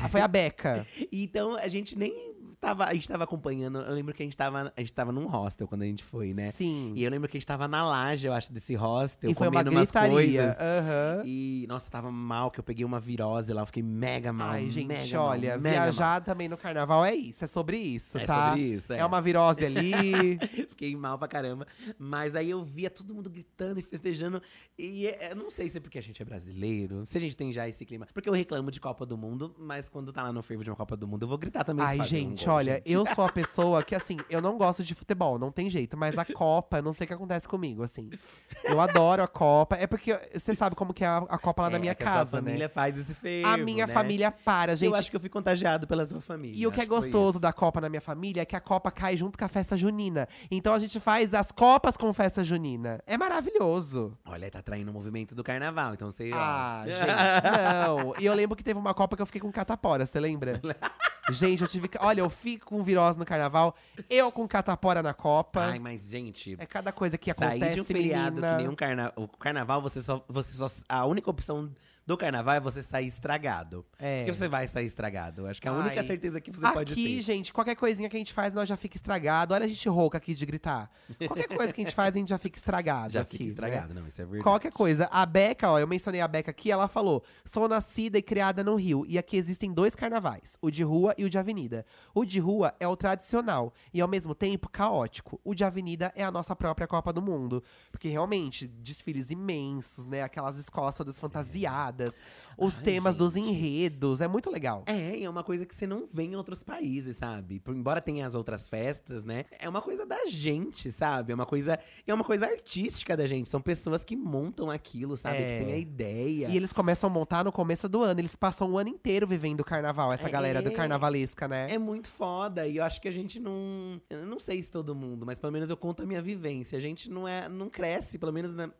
Ah, foi a Beca. Então a gente nem tava. A gente tava acompanhando. Eu lembro que a gente tava. A gente tava num hostel quando a gente foi, né? Sim. E eu lembro que a gente tava na laje, eu acho, desse hostel, E foi uma comendo umas coisas. Aham. E, nossa, eu tava mal, que eu peguei uma virose lá, eu fiquei mega mal. Ai, gente, mega mal, olha, mega viajar também no carnaval é isso, é sobre isso, É tá? sobre isso, é. É uma virose ali. mal. Fiquei mal pra caramba. Mas aí eu via todo mundo gritando e festejando. E é- eu não sei se é porque a gente é brasileiro, se a gente tem já esse clima. Porque eu reclamo de Copa do Mundo, mas quando tá lá no fervo de uma Copa do Mundo, eu vou gritar também. Ai, gente, olha, gente. eu sou a pessoa que, assim, eu não gosto de futebol, não tem jeito. Mas a Copa, não sei o que acontece comigo, assim. Eu adoro a Copa. É porque você sabe como que é a, a Copa lá na É, minha que a casa, né? família faz esse fervo, A minha né? família para, gente. eu acho que eu fui contagiado pela sua família. E o que é gostoso da Copa na minha família é que a Copa cai junto com a festa junina. Então a gente faz as Copas com festa junina. É maravilhoso. Olha, tá traindo o movimento do carnaval, então você. ó. Ah, gente, não. E eu lembro que teve uma Copa que eu fiquei com catapora, você lembra? gente, eu tive. Olha, eu fico com virose no carnaval, eu com catapora na Copa. Ai, mas, gente. é cada coisa que Sair acontece, de um feriado menina. que nem um carnaval. O carnaval, você só, você só. A única opção do carnaval é você sair estragado. É. Porque você vai sair estragado. Acho que é a única Ai, certeza que você aqui, pode ter. gente, qualquer coisinha que a gente faz, nós já fica estragado. Olha a gente rouca aqui de gritar. Qualquer coisa que a gente faz, a gente já fica estragado Já aqui. fica né? estragado, não, isso é verdade. Qualquer coisa. A Beca, ó, eu mencionei a Beca aqui, ela falou: sou nascida e criada no Rio. E aqui existem dois carnavais: o de rua e o de avenida. O de rua é o tradicional e, ao mesmo tempo, caótico. O de avenida é a nossa própria Copa do Mundo. Porque realmente, desfiles imensos, né? Aquelas escolas todas fantasiadas, os Ai, temas gente. dos enredos. É muito legal. É, e é uma coisa que você não vê em outros países, sabe? Por, embora tenha as outras festas, né? É uma coisa da gente, sabe? É uma coisa, é uma coisa artística da gente. São pessoas que montam aquilo, sabe? É. Que tem a ideia. E eles começam a montar no começo do ano. Eles passam o ano inteiro vivendo o carnaval, essa É. galera do carnavalesca, né? É muito foda. E eu acho que a gente não. Eu não sei se todo mundo, mas pelo menos eu conto a minha vivência. A gente não é. não cresce, pelo menos na-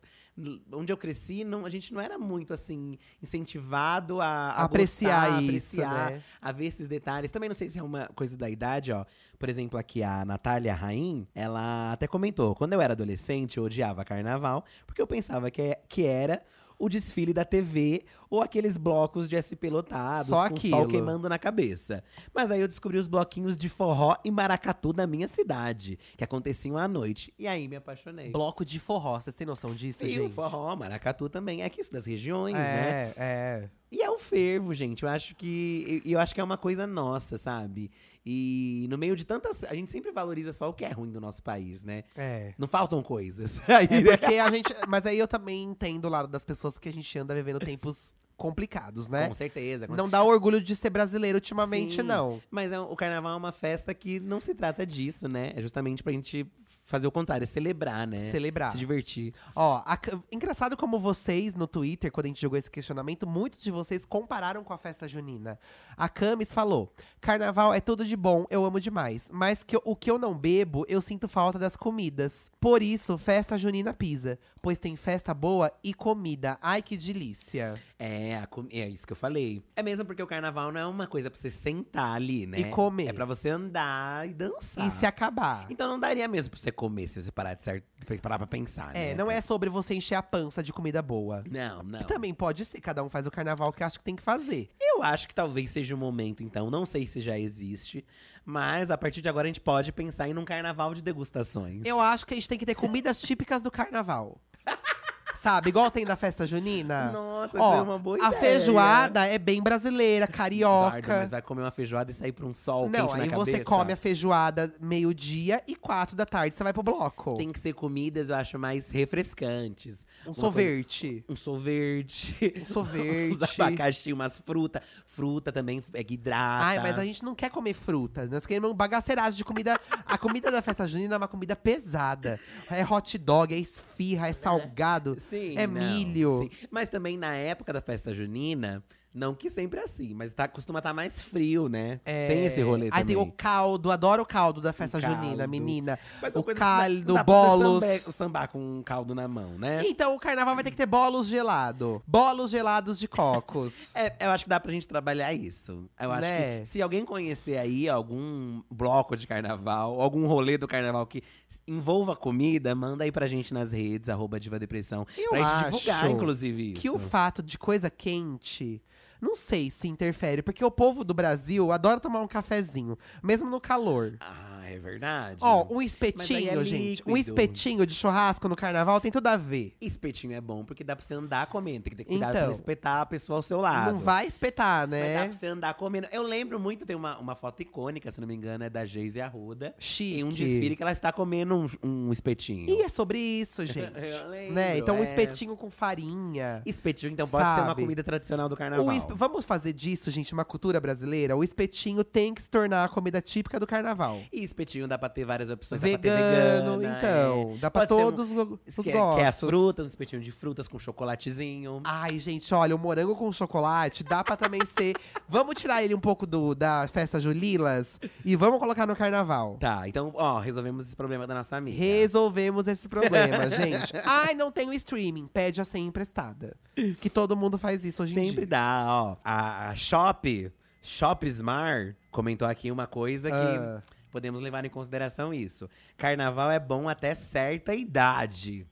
onde eu cresci, não, a gente não era muito assim, incentivado a, a Apreciar gostar, isso, apreciar, né? a ver esses detalhes. Também não sei se é uma coisa da idade, ó. Por exemplo, aqui a Natália Raim, ela até comentou: quando eu era adolescente, eu odiava carnaval, porque eu pensava que, que era o desfile da TV ou aqueles blocos de SP lotados, Só com o aquilo. sol queimando na cabeça. Mas aí eu descobri os bloquinhos de forró e maracatu da minha cidade, que aconteciam à noite. E aí me apaixonei. Bloco de forró, vocês têm noção disso, e o gente? forró, maracatu também. É que isso das regiões, né? É, é. E é o fervo, gente. Eu acho que. Eu acho que é uma coisa nossa, sabe? E no meio de tantas. A gente sempre valoriza só o que é ruim do nosso país, né? É. Não faltam coisas. Aí, É né? porque a gente. Mas aí eu também entendo o lado das pessoas que a gente anda vivendo tempos complicados, né? Com certeza. com Não dá orgulho de ser brasileiro ultimamente, Sim. não. Mas é o carnaval é uma festa que não se trata disso, né? É justamente pra gente fazer o contrário, é celebrar, né? Celebrar. Se divertir. Ó, a engraçado como vocês no Twitter, quando a gente jogou esse questionamento, muitos de vocês compararam com a festa junina. A Camis falou: Carnaval é tudo de bom, eu amo demais. Mas que o que eu não bebo, eu sinto falta das comidas. Por isso, festa junina pisa. Pois tem festa boa e comida. Ai, que delícia. É, é isso que eu falei. É mesmo porque o carnaval não é uma coisa pra você sentar ali, né? E comer. É pra você andar e dançar. E se acabar. Então não daria mesmo pra você comer se você parar de certo, parar pra pensar, né? É, não é sobre você encher a pança de comida boa. Não, não. Também pode ser, cada um faz o carnaval que acha que tem que fazer. Eu acho que talvez seja o momento, então. Não sei se já existe. Mas a partir de agora a gente pode pensar em um carnaval de degustações. Eu acho que a gente tem que ter comidas típicas do carnaval. Sabe, igual tem da festa junina. Nossa, Ó, essa é uma boa a ideia. feijoada é bem brasileira, carioca. mas vai comer uma feijoada e sair pra um sol Não, quente na aí você cabeça. come a feijoada meio-dia e quatro da tarde você vai pro bloco. Tem que ser comidas, eu acho, mais refrescantes. Um sorvete. Um sorvete. Um sorvete. Uns abacaxi, umas frutas. Fruta também é que hidrata. Ai, mas a gente não quer comer frutas. Nós queremos um bagaceiragem de comida. A comida da festa junina é uma comida pesada. É hot dog, é esfirra, é salgado. Sim, é não, milho. sim. Mas também na época da festa junina, não que sempre é assim, mas tá, costuma estar mais frio, né? É, Tem esse rolê Aí também. tem o caldo, adoro o caldo da festa caldo. junina, menina. Mas o dá- caldo, dá você bolos. sambar- sambar com um caldo na mão, né? Então o carnaval vai ter que ter bolos gelado. Bolos gelados de cocos. É, eu acho que dá pra gente trabalhar isso. Eu acho Né? que se alguém conhecer aí algum bloco de carnaval, algum rolê do carnaval que envolva comida, manda aí pra gente nas redes, arroba Diva Depressão. Eu pra gente divulgar, inclusive, isso. que o fato de coisa quente. Não sei se interfere, porque o povo do Brasil adora tomar um cafezinho, mesmo no calor. Ah, é verdade. Ó, um aí espetinho, é gente. Um espetinho de churrasco no carnaval tem tudo a ver. Espetinho é bom porque dá pra você andar comendo. Tem que ter cuidado Então. pra não espetar a pessoa ao seu lado. Não vai espetar, Mas dá né? pra você andar comendo. Eu lembro muito, tem uma, uma foto icônica, se não me engano, é da Geise Arruda. Chique. Em um desfile que ela está comendo um, um espetinho. E é sobre isso, gente. Eu lembro, né? Então um é. espetinho com farinha. Espetinho, então, pode ser uma Sabe? comida tradicional do carnaval. O espe- Vamos fazer disso, gente, uma cultura brasileira? O espetinho tem que se tornar a comida típica do carnaval. E espetinho dá pra ter várias opções. dá pra ter Vegano, vegana, então. é. Dá pra Pode ser um- todos os os Quer, gostos. quer as frutas, um espetinho de frutas com chocolatezinho. Ai, gente, olha, o morango com chocolate dá pra também ser. Vamos tirar ele um pouco do, da festa Julilas e vamos colocar no carnaval. Tá, então, ó, resolvemos esse problema da nossa amiga. Resolvemos esse problema, gente. Ai, não tenho streaming. Pede a senha emprestada. Que todo mundo faz isso hoje em Sempre dia. dá, ó. A, a Shop, Shop Smart, comentou aqui uma coisa que Ah. Podemos levar em consideração isso. Carnaval é bom até certa idade.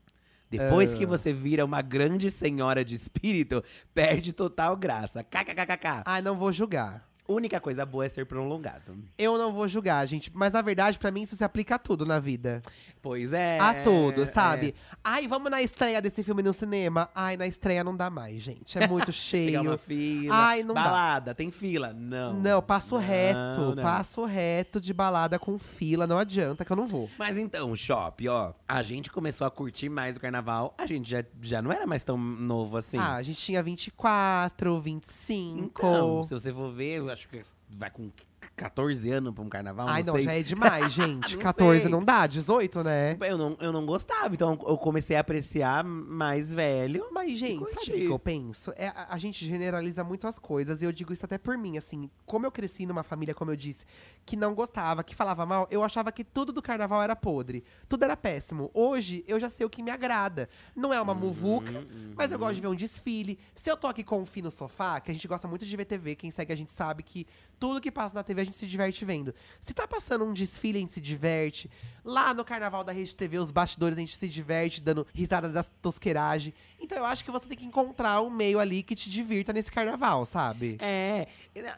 Depois Ah. que você vira uma grande senhora de espírito, perde total graça. KKKKK. Ai, não vou julgar. Única coisa boa é ser prolongado. Eu não vou julgar, gente. Mas na verdade, pra mim, isso se aplica a tudo na vida. Pois é. a tudo, sabe? é. Ai, vamos na estreia desse filme no cinema. Ai, na estreia não dá mais, gente. É muito Pegar cheio. uma fila. Ai, não dá. Balada, tem fila? Não. Não, passo Não, reto. não. Passo reto de balada com fila. Não adianta que eu não vou. Mas então, Shop, ó, a gente começou a curtir mais o carnaval. A gente já, já não era mais tão novo assim. Ah, a gente tinha 24, 25. Então, se você for ver, eu acho que vai com 14 anos pra um carnaval. Ai, não, sei. já é demais, gente. Não 14 sei. não dá, 18, né? Eu não, eu não gostava, então eu comecei a apreciar mais velho. Mas, gente, sabe o que eu penso? É, a, a gente generaliza muito as coisas, e eu digo isso até por mim, assim. Como eu cresci numa família, como eu disse, que não gostava, que falava mal, eu achava que tudo do carnaval era podre. Tudo era péssimo. Hoje, eu já sei o que me agrada. Não é uma Uhum, muvuca, mas eu gosto de ver um desfile. Se eu tô aqui com o Fih no sofá, que a gente gosta muito de ver TV, quem segue a gente sabe que tudo que passa na TV gente se diverte vendo. Se tá passando um desfile, a gente se diverte. Lá no carnaval da Rede TV, os bastidores, a gente se diverte, dando risada das tosqueiragens. Então eu acho que você tem que encontrar um meio ali que te divirta nesse carnaval, sabe? É,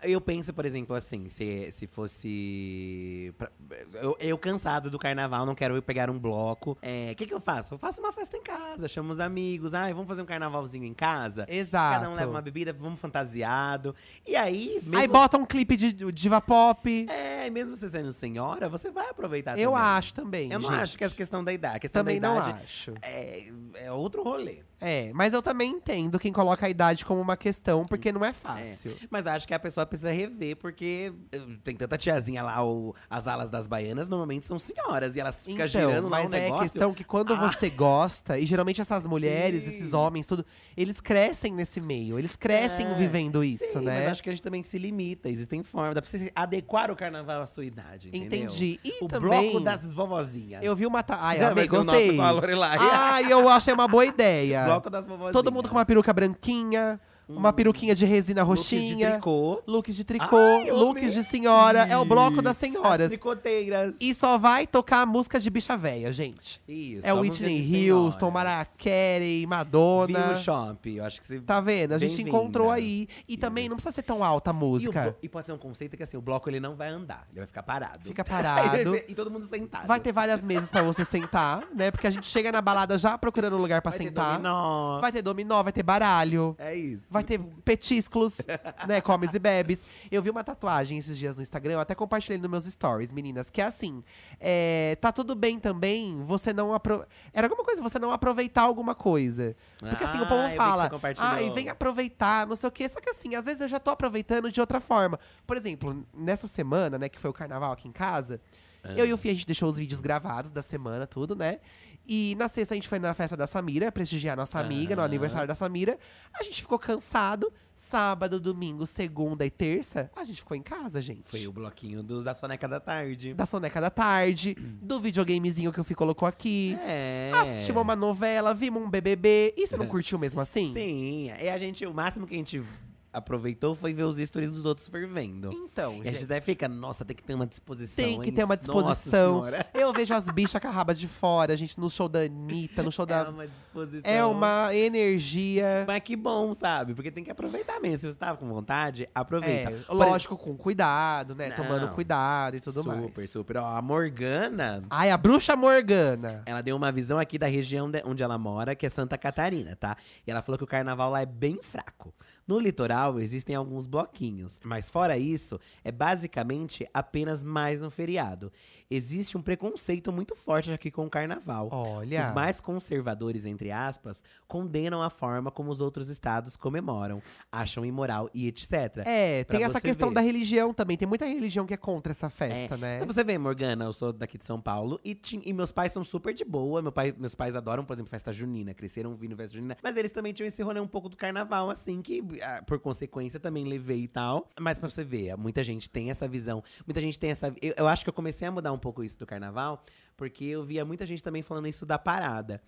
eu penso, por exemplo, assim, se, se fosse. pra- eu, eu cansado do carnaval, não quero pegar um bloco. O que, que eu faço? Eu faço uma festa em casa, chamo os amigos. Ai, vamos fazer um carnavalzinho em casa? Exato. Cada um leva uma bebida, vamos fantasiado. E aí, mesmo. Aí bota um clipe de diva pop. É, mesmo você sendo senhora, você vai aproveitar eu também. acho também. Eu não gente. acho que é essa questão da idade. A questão Também da não idade acho. É, é outro rolê. É, mas eu também entendo quem coloca a idade como uma questão, porque não é fácil. Mas acho que a pessoa precisa rever, porque eh, tem tanta tiazinha lá, o, as alas das baianas normalmente são senhoras. E elas ficam girando lá um é negócio. questão que quando Ah. você gosta, e geralmente essas mulheres, Sim. esses homens, tudo, eles crescem nesse meio, eles crescem É, vivendo isso, Sim, né? Mas acho que a gente também se limita, existem formas. Dá pra você adequar o carnaval à sua idade. Entendeu? Entendi. E o também, bloco das vovozinhas. Eu vi uma. Ta... Ai, Não, amei, o nosso gostei. com a Lorelai. Ai, eu achei uma boa ideia. bloco das. Todo mundo com uma peruca branquinha, uma peruquinha de resina Looks de roxinha. tricô. Looks de tricô, Ai, looks de senhora. É o bloco das As senhoras. tricoteiras. E só vai tocar a música de bicha véia, gente. Isso. é Whitney música Houston. Mariah Carey, Viu Madonna. o shop. Eu acho que você. Tá vendo? A gente encontrou aí. E também não precisa ser tão alta a E, o música. e pode ser um conceito que assim, o bloco ele não vai andar, ele vai ficar parado. Fica parado. e todo mundo sentado. Vai ter várias mesas pra você sentar, né? Porque a gente chega na balada já procurando um lugar pra Vai ter dominó. Vai ter dominó, vai ter baralho. É isso. Vai ter petiscos, né? Comes e bebes. Eu vi uma tatuagem esses dias no Instagram, eu até compartilhei nos meus stories, meninas, que é assim: é, tá tudo bem também você não apro... Era alguma coisa, você não aproveitar alguma coisa. Porque assim, o Ah, eu povo que fala, ah, e vem aproveitar, não sei o quê. Só que assim, às vezes eu já tô aproveitando de outra forma. Por exemplo, nessa semana, né, que foi o carnaval aqui em casa, eu e o Fih, a gente deixou os vídeos gravados da semana, tudo, né? E na sexta a gente foi na festa da Samira, prestigiar nossa amiga, no Aham. aniversário da Samira. A gente ficou cansado. Sábado, domingo, segunda e terça, a gente ficou em casa, gente. Foi o bloquinho dos da soneca da tarde. Da soneca da tarde, do videogamezinho que o Fih colocou aqui. É. Assistimos uma novela, vimos um BBB. E você não curtiu mesmo assim? Sim. E a gente, o máximo que a gente aproveitou foi ver os stories dos outros fervendo. Então, E a gente até fica, nossa, tem que ter uma disposição. tem que hein? ter uma disposição. Eu vejo as bichas com a raba de fora, a gente no show da Anitta, no show É da. uma disposição. É uma energia. Mas que bom, sabe? Porque tem que aproveitar mesmo. Se você tava com vontade, aproveita. É, lógico, com cuidado, né? Não. Tomando cuidado e tudo super, mais. Super, super. Ó, a Morgana, Ai, a bruxa Morgana. ela deu uma visão aqui da região de- onde ela mora, que é Santa Catarina, tá? E ela falou que o carnaval lá é bem fraco. No litoral existem alguns bloquinhos, mas fora isso, é basicamente apenas mais um feriado. Existe um preconceito muito forte aqui com o carnaval. Olha. Os mais conservadores, entre aspas, condenam a forma como os outros estados comemoram, acham imoral e etc. É, Pra tem essa questão ver. da religião também. Tem muita religião que é contra essa festa, É. né? Pra você ver, Morgana, eu sou daqui de São Paulo e, e meus pais são super de boa. Meu pai, meus pais adoram, por exemplo, festa junina, cresceram vindo festa junina. Mas eles também tinham esse rolê um pouco do carnaval, assim, que ah, por consequência também levei e tal. Mas pra você ver, muita gente tem essa visão, muita gente tem essa. Eu, eu acho que eu comecei a mudar um pouco isso do carnaval, porque eu via muita gente também falando isso da parada.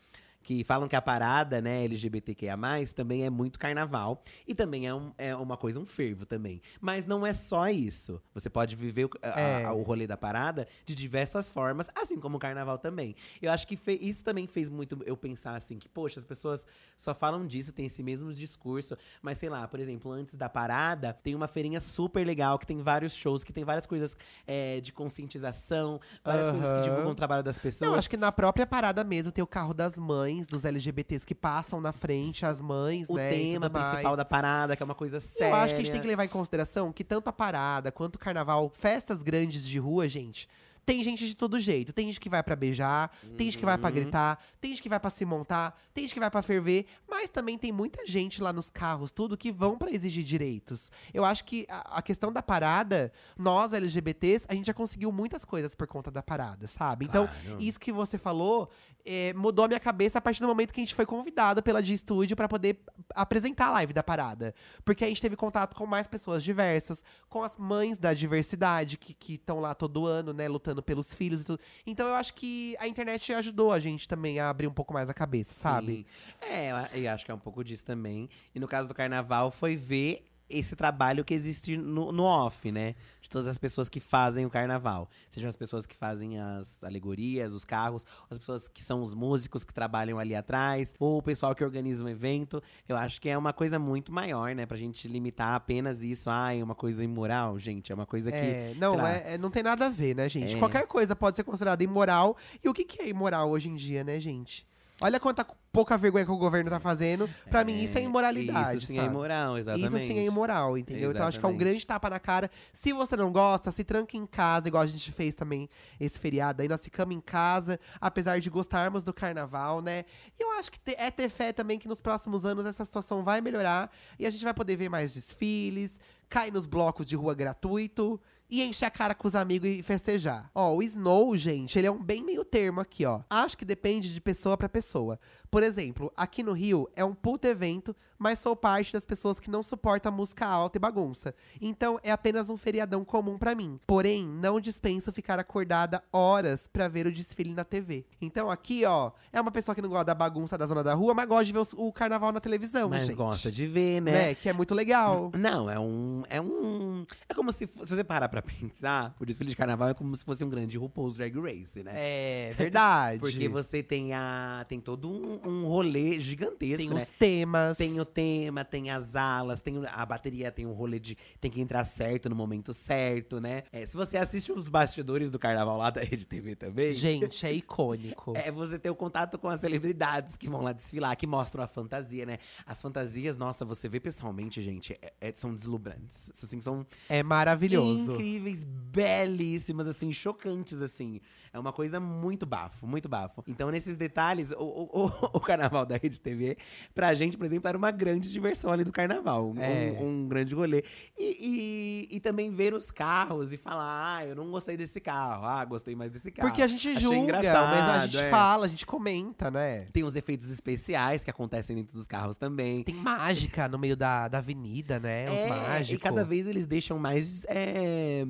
Que falam que a parada, né, LGBTQIA, também é muito carnaval. E também é, um- é uma coisa, um fervo também. Mas não é só isso. Você pode viver o, a- É. a- o rolê da parada de diversas formas, assim como o carnaval também. Eu acho que isso também fez muito eu pensar assim, que, poxa, as pessoas só falam disso, tem esse mesmo discurso. Mas sei lá, por exemplo, antes da parada, tem uma feirinha super legal, que tem vários shows, que tem várias coisas é, de conscientização, várias coisas que divulgam o trabalho das pessoas. Não, acho que na própria parada mesmo tem o carro das mães, dos LGBTs que passam na frente, as mães, o né? e tema mais. principal da parada, que é uma coisa séria. Eu acho que a gente tem que levar em consideração que tanto a parada quanto o carnaval, festas grandes de rua, gente. Tem gente de todo jeito. Tem gente que vai pra beijar, tem gente que vai Uhum. pra gritar, tem gente que vai pra se montar, tem gente que vai pra ferver, mas também tem muita gente lá nos carros, tudo que vão pra exigir direitos. Eu acho que a, a questão da parada, nós LGBTs, a gente já conseguiu muitas coisas por conta da parada, sabe? Então, Claro. isso que você falou é, mudou a minha cabeça a partir do momento que a gente foi convidado pela G Studio pra poder apresentar a live da parada. Porque a gente teve contato com mais pessoas diversas, com as mães da diversidade que estão lá todo ano, né, lutando pelos filhos e tudo. Então eu acho que a internet ajudou a gente também a abrir um pouco mais a cabeça, sabe? Sim. É, eu a- eu acho que é um pouco disso também. E no caso do carnaval, foi ver esse trabalho que existe no, no off, né? De todas as pessoas que fazem o carnaval. Sejam as pessoas que fazem as alegorias, os carros, as pessoas que são os músicos que trabalham ali atrás, ou o pessoal que organiza um evento. Eu acho que é uma coisa muito maior, né? Pra gente limitar apenas isso. Ah, é uma coisa imoral, gente. É uma coisa que. É, não, é, é- não tem nada a ver, né, gente? É. Qualquer coisa pode ser considerada imoral. E o que, que é imoral hoje em dia, né, gente? Olha quanta pouca vergonha que o governo tá fazendo. Pra mim, isso é imoralidade. Isso sim sabe? é imoral, exatamente. Isso sim é imoral, entendeu? Então acho que é um Exatamente. grande tapa na cara. Se você não gosta, se tranca em casa, igual a gente fez também esse feriado aí. Nós ficamos em casa, apesar de gostarmos do carnaval, né? E eu acho que é ter fé também que nos próximos anos essa situação vai melhorar e a gente vai poder ver mais desfiles, cair nos blocos de rua gratuito e encher a cara com os amigos e festejar. Ó, o Snow, gente, ele é um bem meio termo aqui, ó. Acho que depende de pessoa pra pessoa. Por exemplo, aqui no Rio é um puto evento, mas sou parte das pessoas que não suportam música alta e bagunça. Então é apenas um feriadão comum pra mim. Porém, não dispenso ficar acordada horas pra ver o desfile na TV. Então aqui, ó, é uma pessoa que não gosta da bagunça da zona da rua, mas gosta de ver o, carnaval na televisão, Mas gente. gosta de ver, né? né? Que é muito legal. Não, é um. É um. É como se. Se você parar pra pensar, o desfile de carnaval é como se fosse um grande RuPaul's Drag Race, né? É verdade. Porque você tem a. Tem todo um, um rolê gigantesco, tem né? os temas. Tem o tema, tem as alas, tem a bateria, tem o rolê de. Tem que entrar certo no momento certo, né? É, se você assiste os bastidores do carnaval lá da Rede TV também. Gente, é icônico. É você ter o contato com as celebridades que vão lá desfilar, que mostram a fantasia, né? As fantasias, nossa, você vê pessoalmente, gente, é- é- são deslumbrantes. Assim, são É maravilhoso. incríveis, belíssimas, assim, chocantes, assim. É uma coisa muito bafo, muito bafo. Então, nesses detalhes, o, o, o- carnaval da Rede TV, pra gente, por exemplo, era uma grande diversão ali do carnaval. Um, É. um grande rolê. E, e, e também ver os carros e falar, ah, eu não gostei desse carro, ah, gostei mais desse carro. Porque a gente Achei julga, engraçado, mas a gente é. fala, a gente comenta, né? Tem os efeitos especiais que acontecem dentro dos carros também. Tem mágica no meio da, da avenida, né? Os É, mágicos. E cada vez eles deixam mais. é,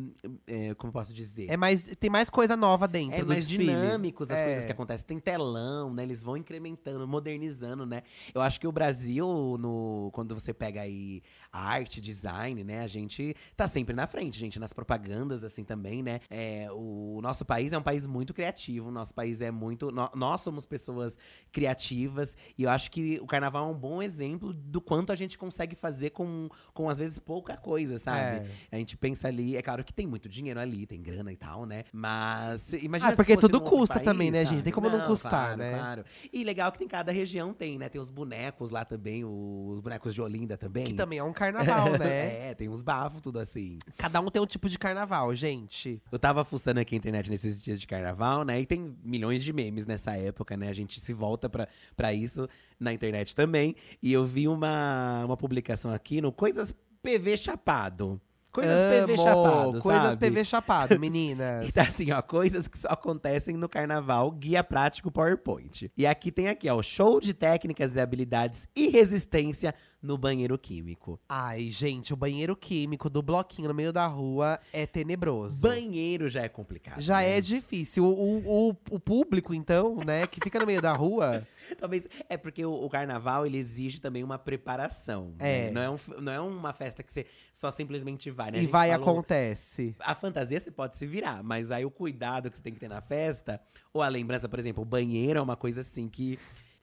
é, como posso dizer? É mais, tem mais coisa nova dentro É do mais dinâmicos as É. coisas que acontecem. Tem telão, né? Eles vão incrementando, modernizando, né? Eu acho que o Brasil, no, quando você pega aí arte, design, né? A gente tá sempre na frente, gente, nas propagandas, assim, também, né? É, o nosso país é um país muito criativo, o nosso país é muito. nó- nós somos pessoas criativas e eu acho que o carnaval é um bom exemplo do quanto a gente consegue fazer com, com às vezes, pouca coisa, sabe? É. A gente pensa ali, é claro que tem muito dinheiro ali, tem grana e tal, né? Mas imagina Ah, se porque tudo custa país, também, né, gente? sabe? Tem como não custar, claro, né? Claro. E legal que tem cada região tem, né? Tem os bonecos lá também, os bonecos de Olinda também. Que também é um carnaval, né? é, tem uns bafos, tudo assim. Cada um tem um tipo de carnaval, gente. Eu tava fuçando aqui a internet nesses dias de carnaval, né? E tem milhões de memes nessa época, né? A gente se volta pra, pra isso na internet também. E eu vi uma, uma publicação aqui no Coisas PV Chapado. Coisas PV Amo! Chapado, Coisas sabe? PV chapado, meninas. E tá assim, ó, coisas que só acontecem no carnaval, guia prático PowerPoint. E aqui tem aqui, ó, show de técnicas e habilidades e resistência no banheiro químico. Ai, gente, o banheiro químico do bloquinho no meio da rua é tenebroso. Banheiro já é complicado. Já né? é difícil. O, o, o, o público, então, né, que fica no meio da rua. Talvez é porque o, o carnaval ele exige também uma preparação. É. né? Não, é um não é uma festa que você só simplesmente vai, né? E vai, falou- acontece. A fantasia você pode se virar, mas aí o cuidado que você tem que ter na festa, ou a lembrança, por exemplo, o banheiro é uma coisa assim que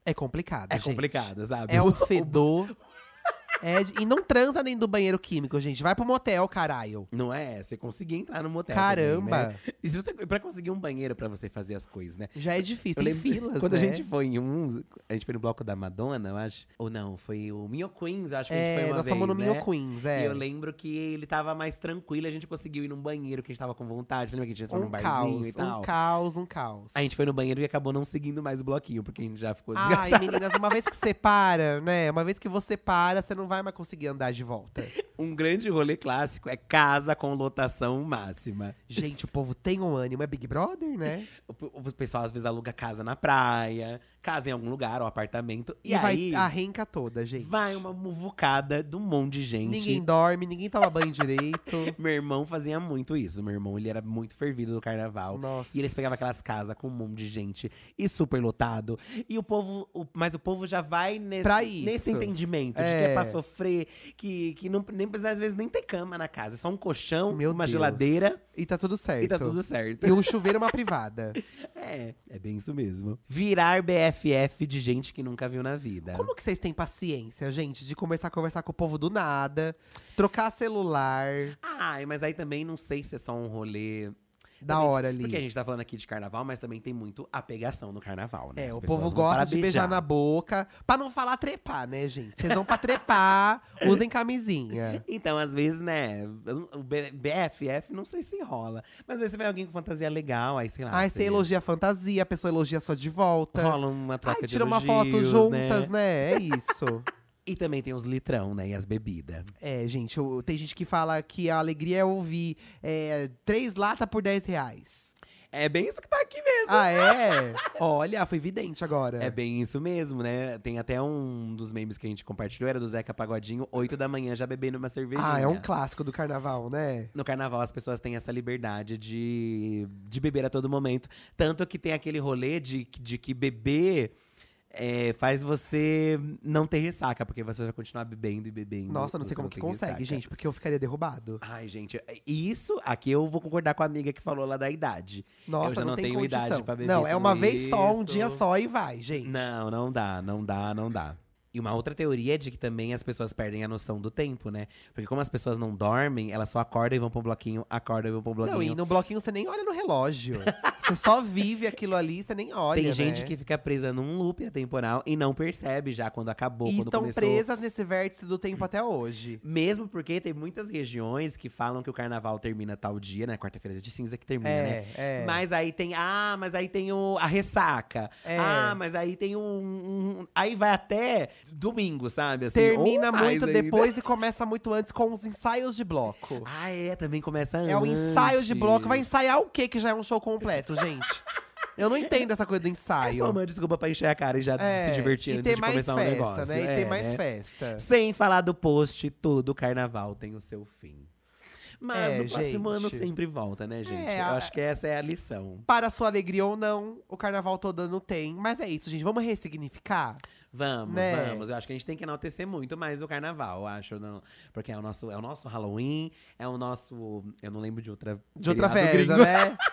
É complicado, é gente. complicado, sabe? É um O- fedor. É e não transa dentro do banheiro químico, gente. Vai pro motel, caralho. Não é? Você conseguir entrar no motel. Caramba. Também, né? E se você, pra conseguir um banheiro pra você fazer as coisas, né? Já é difícil, Eu tem lembro filas, quando né? a gente foi em um. A gente foi no bloco da Madonna, eu acho. Ou não, foi o Minho Queens, acho que a gente foi É, uma nós vez. fomos no né? Minho Queens, é. E eu lembro que ele tava mais tranquilo, a gente conseguiu ir num banheiro que a gente tava com vontade. Você lembra que a gente entrou num Um barzinho caos, e tal? um caos, um caos. A gente foi no banheiro e acabou não seguindo mais o bloquinho, porque a gente já ficou Ai, desgastado. meninas, uma vez que você para, né? Uma vez que você para, você não vai mais conseguir andar de volta. Um grande rolê clássico é casa com lotação máxima. Gente, o povo tem um ânimo. É Big Brother, né? O, o pessoal às vezes aluga casa na praia, casa em algum lugar, ou apartamento. E, E, vai aí a renca toda, gente. vai uma muvucada de um monte de gente. Ninguém dorme, ninguém toma banho direito. Meu irmão fazia muito isso. Meu irmão, ele era muito fervido do carnaval. Nossa. E eles pegavam aquelas casas com um monte de gente e super lotado. E o povo, o- mas o povo já vai nesse, Pra isso. nesse entendimento de que É. é pra sofrer, que, que não, nem precisa, às vezes, nem ter cama na casa. É só um colchão, Meu uma Deus. geladeira E tá tudo certo. e tá tudo certo. E um chuveiro uma privada. É, é bem isso mesmo. Virar BFF de gente que nunca viu na vida. Como que vocês têm paciência, gente, de começar a conversar com o povo do nada, trocar celular, Ai, mas aí também não sei se é só um rolê. Da Também- hora ali? Porque a gente tá falando aqui de carnaval, mas também tem muito a pegação no carnaval, né? É, As o povo gosta de beijar na boca. Pra não falar trepar, né, gente? Vocês vão pra trepar, usem camisinha. Então, às vezes, né, o B- BFF não sei se rola. Mas às vezes você vê alguém com fantasia legal, aí sei lá. Aí você elogia a fantasia, a pessoa elogia só de volta. Rola uma troca Aí de tira uma foto elogios, juntas, né? É isso. E também tem os litrão, né, e as bebidas. É, gente, o- tem gente que fala que a alegria é ouvir é, três latas por 10 reais. É bem isso que tá aqui mesmo. Ah, é? Olha, foi evidente agora. É bem isso mesmo, né? Tem até um dos memes que a gente compartilhou, era do Zeca Pagodinho, 8 da manhã já bebendo uma cervejinha. Ah, é um clássico do carnaval, né? No carnaval, as pessoas têm essa liberdade de, de beber a todo momento. Tanto que tem aquele rolê de, de que beber é, faz você não ter ressaca, porque você vai continuar bebendo e bebendo. Nossa, não sei como que consegue, ressaca. gente, porque eu ficaria derrubado. Ai, gente, isso aqui eu vou concordar com a amiga que falou lá da idade. Nossa, eu já não, não, tem tenho condição. idade pra beber. não, é uma vez só, um isso. dia só e vai, gente. Não, não dá, não dá, não dá. E uma outra teoria é de que também as pessoas perdem a noção do tempo, né? Porque como as pessoas não dormem, elas só acordam e vão pro bloquinho, acordam e vão pro bloquinho. Não, e no bloquinho você nem olha no relógio. você só vive aquilo ali, você nem olha. Tem gente né? que fica presa num loop atemporal e não percebe já quando acabou, E quando estão começou. presas nesse vértice do tempo até hoje. Mesmo porque tem muitas regiões que falam que o carnaval termina tal dia, né? Quarta-feira de cinza que termina, É, né? é. Mas aí tem, ah, mas aí tem o, a ressaca. É. Ah, mas aí tem um, um- Aí vai até domingo, sabe? Assim, Termina mais muito ainda. depois e começa muito antes com os ensaios de bloco. Ah, é, também começa antes. É o ensaio de bloco. Vai ensaiar o quê que já é um show completo, gente? Eu não entendo essa coisa do É ensaio. só uma desculpa pra encher a cara e já É, se divertir e antes de mais começar festa, um negócio. né? E ter É, mais né? festa. Sem falar do post, todo carnaval tem o seu fim. Mas É, no próximo ano gente. sempre volta, né, gente? É, Eu acho que essa é a lição. Para sua alegria ou não, o carnaval todo ano tem. Mas é isso, gente. Vamos ressignificar? Vamos, Né? vamos. Eu acho que a gente tem que enaltecer muito mais o carnaval, eu acho. Não, porque é o, nosso, é o nosso Halloween, é o nosso. Eu não lembro de outra. De outra festa, gringo. né?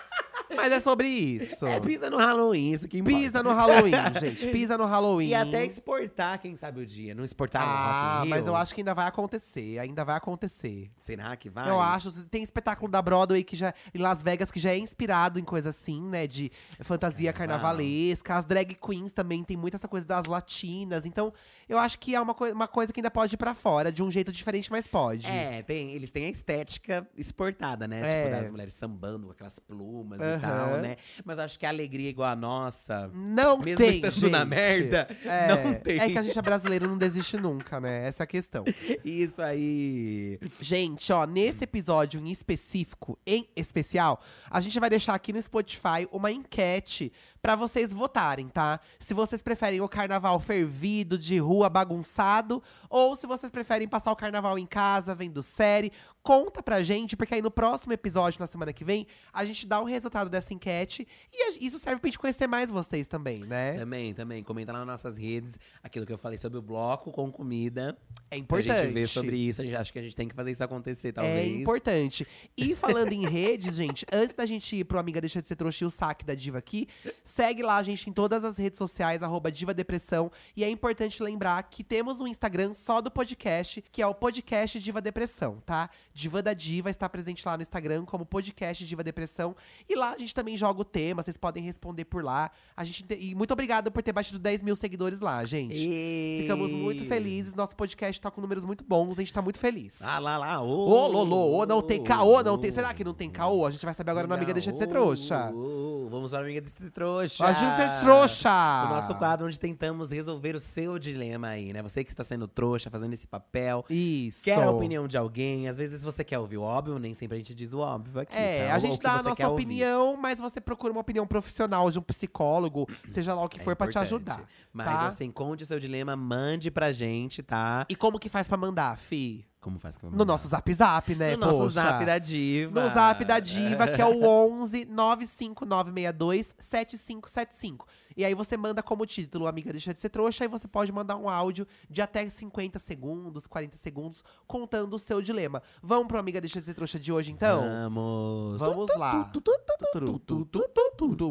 Mas é sobre isso. É, pisa no Halloween, isso que importa. Pisa no Halloween, gente. Pisa no Halloween. E até exportar, quem sabe, o dia. Não exportar Ah, mas eu acho que ainda vai acontecer. Ainda vai acontecer. Será que vai? Eu acho. Tem espetáculo da Broadway que já, em Las Vegas que já é inspirado em coisa assim, né? De fantasia Carnaval. carnavalesca. As drag queens também tem muita essa coisa das latinas. Então, eu acho que é uma, coi- uma coisa que ainda pode ir pra fora, de um jeito diferente, mas pode. É, tem, eles têm a estética exportada, né? É. Tipo, das mulheres sambando com aquelas plumas Aham. E tal, né? Mas acho que a alegria igual a nossa. Não Mesmo tem, estando gente. na merda, é, não tem. É que a gente é brasileiro não desiste nunca, né? Essa é a questão. Isso aí. Gente, ó, nesse episódio em específico, em especial, a gente vai deixar aqui no Spotify uma enquete pra vocês votarem, tá? Se vocês preferem o carnaval fervido, de rua, bagunçado, ou se vocês preferem passar o carnaval em casa, vendo série. Conta pra gente, porque aí no próximo episódio, na semana que vem, a gente dá o resultado dessa enquete e isso serve pra gente conhecer mais vocês também, né? Também, também. Comenta lá nas nossas redes aquilo que eu falei sobre o bloco com comida. É Pra importante. gente ver sobre isso. A gente acha que a gente tem que fazer isso acontecer, É talvez. importante. E falando em redes, gente, antes da gente ir pro Amiga Deixa de Ser Trouxa e o saque da Diva aqui, segue lá a gente em todas as redes sociais, arroba Diva Depressão. E é importante lembrar que temos um Instagram só do podcast, que é o podcast Diva Depressão, tá? Diva da Diva está presente lá no Instagram como podcast Diva Depressão. E lá a gente também joga o tema, vocês podem responder por lá. A gente te- E muito obrigado por ter batido 10 mil seguidores lá, gente. Ficamos muito felizes, nosso podcast tá com números muito bons, a gente tá muito feliz. Ah, lá, lá. Ô, Ô, Lolo, ô, não tem caô, não tem. Será que não tem caô? A gente vai saber agora na Amiga Deixa de Ser Trouxa. Ô, Vamos para Amiga Deixa de Ser Trouxa. A gente é trouxa! O nosso quadro onde tentamos resolver o seu dilema aí, né? Você que está sendo trouxa, fazendo esse papel. Isso. Quer a opinião de alguém, às vezes você quer ouvir o óbvio, nem sempre a gente diz o óbvio aqui. É, tá? a gente dá a nossa quer ouvir. opinião, mas você procura uma opinião profissional de um psicólogo, seja lá o que É for, pra te ajudar. Mas tá? assim, conte o seu dilema, mande pra gente, tá? E como que faz pra mandar, fi? Como faz que eu vou No mandar? nosso zap zap, né, No nosso poxa? zap da diva. No zap da Diva, que é o 11 95962 7575. E aí você manda como título Amiga Deixa de Ser Trouxa, e você pode mandar um áudio de até 50 segundos, 40 segundos, contando o seu dilema. Vamos pro Amiga Deixa de Ser Trouxa de hoje, então? Vamos. Vamos lá.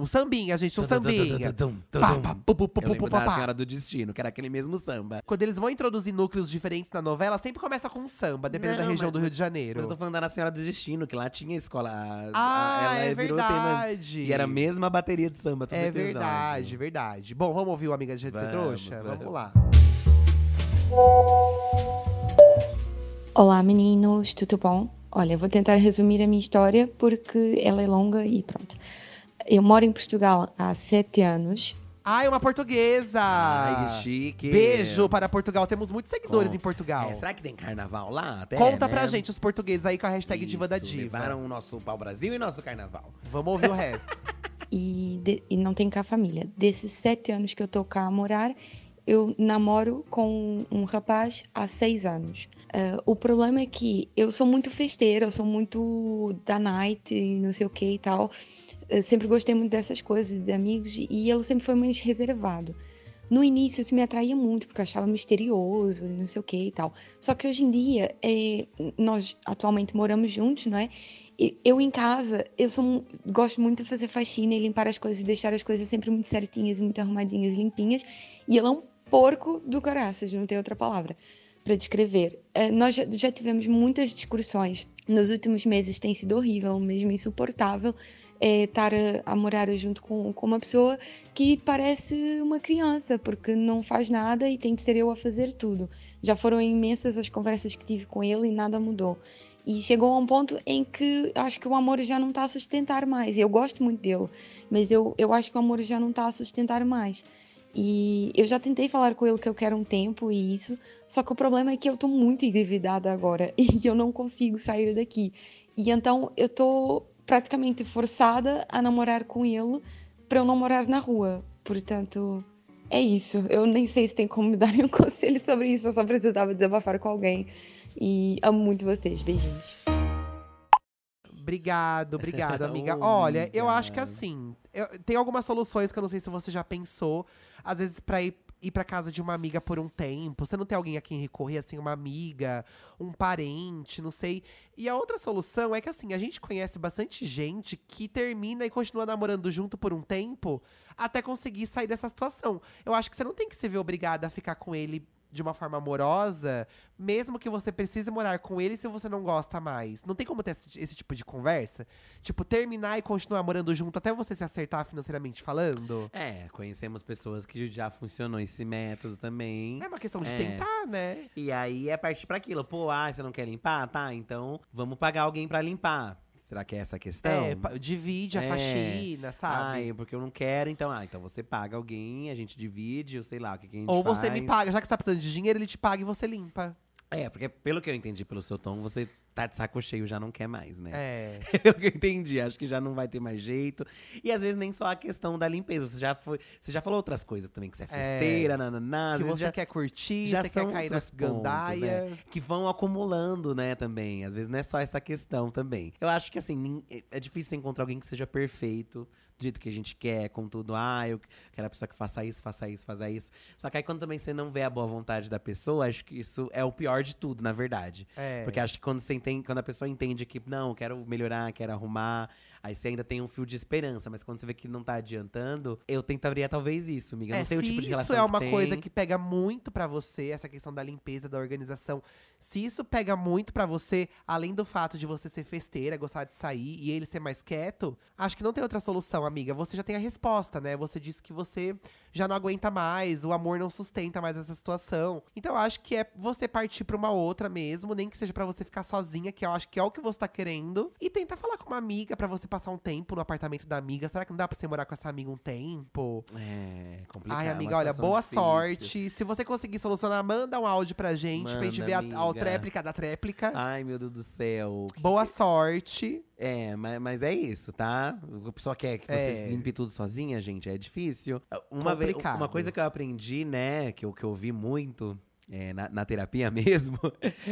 Um sambinha, gente, um sambinha. Eu lembro da. Senhora do Destino, que era aquele mesmo samba. Quando eles vão introduzir núcleos diferentes na novela, sempre começa com um samba, dependendo da região mas- do Rio de Mas Janeiro. eu tô falando da Senhora do Destino, que lá tinha escola. Ah, é verdade. E era a mesma bateria de samba. todo É episódio. Verdade, verdade. Bom, vamos ouvir o Amiga de Ser Vamos, Trouxa? vamos. Vamos lá. Olá meninos, tudo bom? Olha, vou tentar resumir a minha história porque ela é longa e pronto. Eu moro em Portugal há sete anos. Ai, uma portuguesa! Ai, que chique. Beijo para Portugal. Temos muitos seguidores Bom, em Portugal. É, será que tem carnaval lá? Até, Conta né? pra gente os portugueses aí com a hashtag Diva da Isso, Diva. Levaram o nosso pau-brasil e nosso carnaval. Vamos ouvir o resto. e, de- e não tenho cá família. Desses sete anos que eu estou cá a morar, eu namoro com um rapaz há seis anos. Ah, o problema é que eu sou muito festeira, eu sou muito da night e não sei o que e tal. Eu sempre gostei muito dessas coisas, de amigos, e ele sempre foi mais reservado. No início isso me atraía muito, porque eu achava misterioso não sei o que e tal. Só que hoje em dia, é, nós atualmente moramos juntos, não é? Eu em casa, eu sou, gosto muito de fazer faxina e limpar as coisas, deixar as coisas sempre muito certinhas, muito arrumadinhas, limpinhas. E ele é um porco do caraças, não tem outra palavra para descrever. Eh, nós já, já tivemos muitas discussões. Nos últimos meses tem sido horrível, mesmo insuportável, eh, estar a, a morar junto com, com uma pessoa que parece uma criança, porque não faz nada e tem de ser eu a fazer tudo. Já foram imensas as conversas que tive com ele e nada mudou. E chegou a um ponto em que acho que o amor já não está a sustentar mais. Eu gosto muito dele, mas eu, eu acho que o amor já não está a sustentar mais. E eu já tentei falar com ele que eu quero um tempo e isso, só que o problema é que eu estou muito endividada agora e eu não consigo sair daqui. E então eu estou praticamente forçada a namorar com ele para eu não morar na rua. Portanto, é isso. Eu nem sei se tem como me darem um conselho sobre isso, eu só precisava desabafar com alguém. E amo muito vocês. Beijinhos. Obrigado, obrigado, amiga. Olha, eu acho que assim, eu- tem algumas soluções que eu não sei se você já pensou. Às vezes, pra ir, ir pra casa de uma amiga por um tempo, você não tem alguém a quem recorrer, assim, uma amiga, um parente, não sei. E a outra solução é que, assim, a gente conhece bastante gente que termina e continua namorando junto por um tempo até conseguir sair dessa situação. Eu acho que você não tem que se ver obrigada a ficar com ele de uma forma amorosa, mesmo que você precise morar com ele se você não gosta mais. Não tem como ter esse, esse tipo de conversa? Tipo, terminar e continuar morando junto até você se acertar financeiramente falando? É, conhecemos pessoas que já funcionou esse método também. É uma questão de É. tentar, né? E aí é partir pra aquilo. Pô, ah, você não quer limpar? Tá, então vamos pagar alguém pra limpar. Será que é essa a questão? É, divide a É. faxina, sabe? Ai, porque eu não quero, então. Ah, então você paga alguém, a gente divide, eu sei lá o que, que a gente Ou faz. você me paga, já que você tá precisando de dinheiro, ele te paga e você limpa. É, porque pelo que eu entendi pelo seu tom, você tá de saco cheio, já não quer mais, né? É. Pelo que eu entendi, acho que já não vai ter mais jeito. E às vezes nem só a questão da limpeza. Você já, foi, você já falou outras coisas também, que você é festeira, nananá. às que você já, quer curtir, já você quer cair na outros pontos, gandaia. né? Que vão acumulando, né, também. Às vezes não é só essa questão também. Eu acho que, assim, é- é difícil você encontrar alguém que seja perfeito. Do jeito que a gente quer, com tudo. Ah, eu quero a pessoa que faça isso, faça isso, faça isso. Só que aí quando também você não vê a boa vontade da pessoa, acho que isso é o pior de tudo, na verdade. É. Porque acho que quando, você entende, quando a pessoa entende que, não, quero melhorar, quero arrumar, aí você ainda tem um fio de esperança. Mas quando você vê que não tá adiantando, eu tentaria talvez isso, amiga. Eu É, não sei o se tipo de isso relação é uma que coisa que pega muito pra você, essa questão da limpeza, da organização. Se isso pega muito pra você, além do fato de você ser festeira, gostar de sair e ele ser mais quieto, acho que não tem outra solução, amiga. Você já tem a resposta, né? Você disse que você já não aguenta mais, o amor não sustenta mais essa situação. Então eu acho que é você partir pra uma outra mesmo, nem que seja pra você ficar sozinha, que eu acho que é o que você tá querendo, e tentar falar com uma amiga pra você passar um tempo no apartamento da amiga. Será que não dá pra você morar com essa amiga um tempo? É, complicado. Ai, amiga, olha, boa difícil. sorte. Se você conseguir solucionar, manda um áudio pra gente, pra gente Manda, ver a, a amiga. tréplica da tréplica. Ai, meu Deus do céu. Que- Boa sorte. É, mas, mas é isso, tá? A pessoa quer que você É. limpe tudo sozinha, gente, é difícil. Uma, vez, uma coisa que eu aprendi, né, que eu, que eu vi muito, é, na, na terapia mesmo.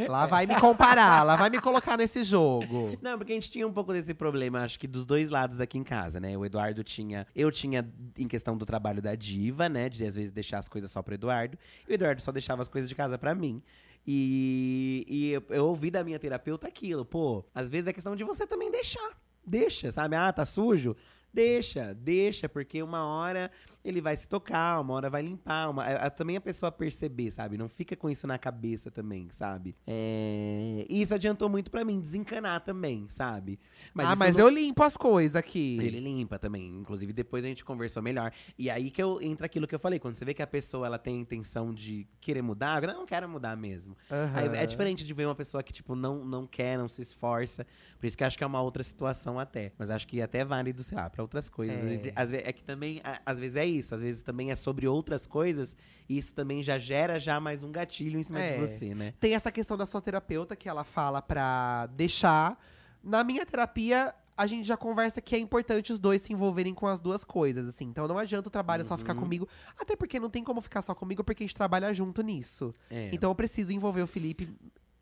Lá vai me comparar, lá vai me colocar nesse jogo. Não, porque a gente tinha um pouco desse problema, acho que dos dois lados aqui em casa, né? O Eduardo tinha. Eu tinha em questão do trabalho da diva, né? De às vezes deixar as coisas só pro Eduardo. E o Eduardo só deixava as coisas de casa pra mim. E, e eu, eu ouvi da minha terapeuta aquilo, pô, às vezes é questão de você também deixar. Deixa, sabe? Ah, tá sujo? Deixa, deixa, porque uma hora ele vai se tocar, uma hora vai limpar. Uma, a, a, também a pessoa perceber, sabe? Não fica com isso na cabeça também, sabe? É, e isso adiantou muito para mim, desencanar também, sabe? Mas ah, mas não... eu limpo as coisas aqui. Ele limpa também. Inclusive, depois a gente conversou melhor. E aí que eu entra aquilo que eu falei. Quando você vê que a pessoa ela tem a intenção de querer mudar, eu não quero mudar mesmo. Uhum. É diferente de ver uma pessoa que, tipo, não, não quer, não se esforça. Por isso que acho que é uma outra situação até. Mas acho que até é válido, sei lá, pra outras coisas. É, às vezes, é que também, às vezes é isso, às vezes também é sobre outras coisas, e isso também já gera já mais um gatilho em cima é. de você, né? Tem essa questão da sua terapeuta que ela fala pra deixar. Na minha terapia, a gente já conversa que é importante os dois se envolverem com as duas coisas, assim. Então não adianta o trabalho uhum. só ficar uhum. comigo. Até porque não tem como ficar só comigo, porque a gente trabalha junto nisso. É. Então eu preciso envolver o Felipe.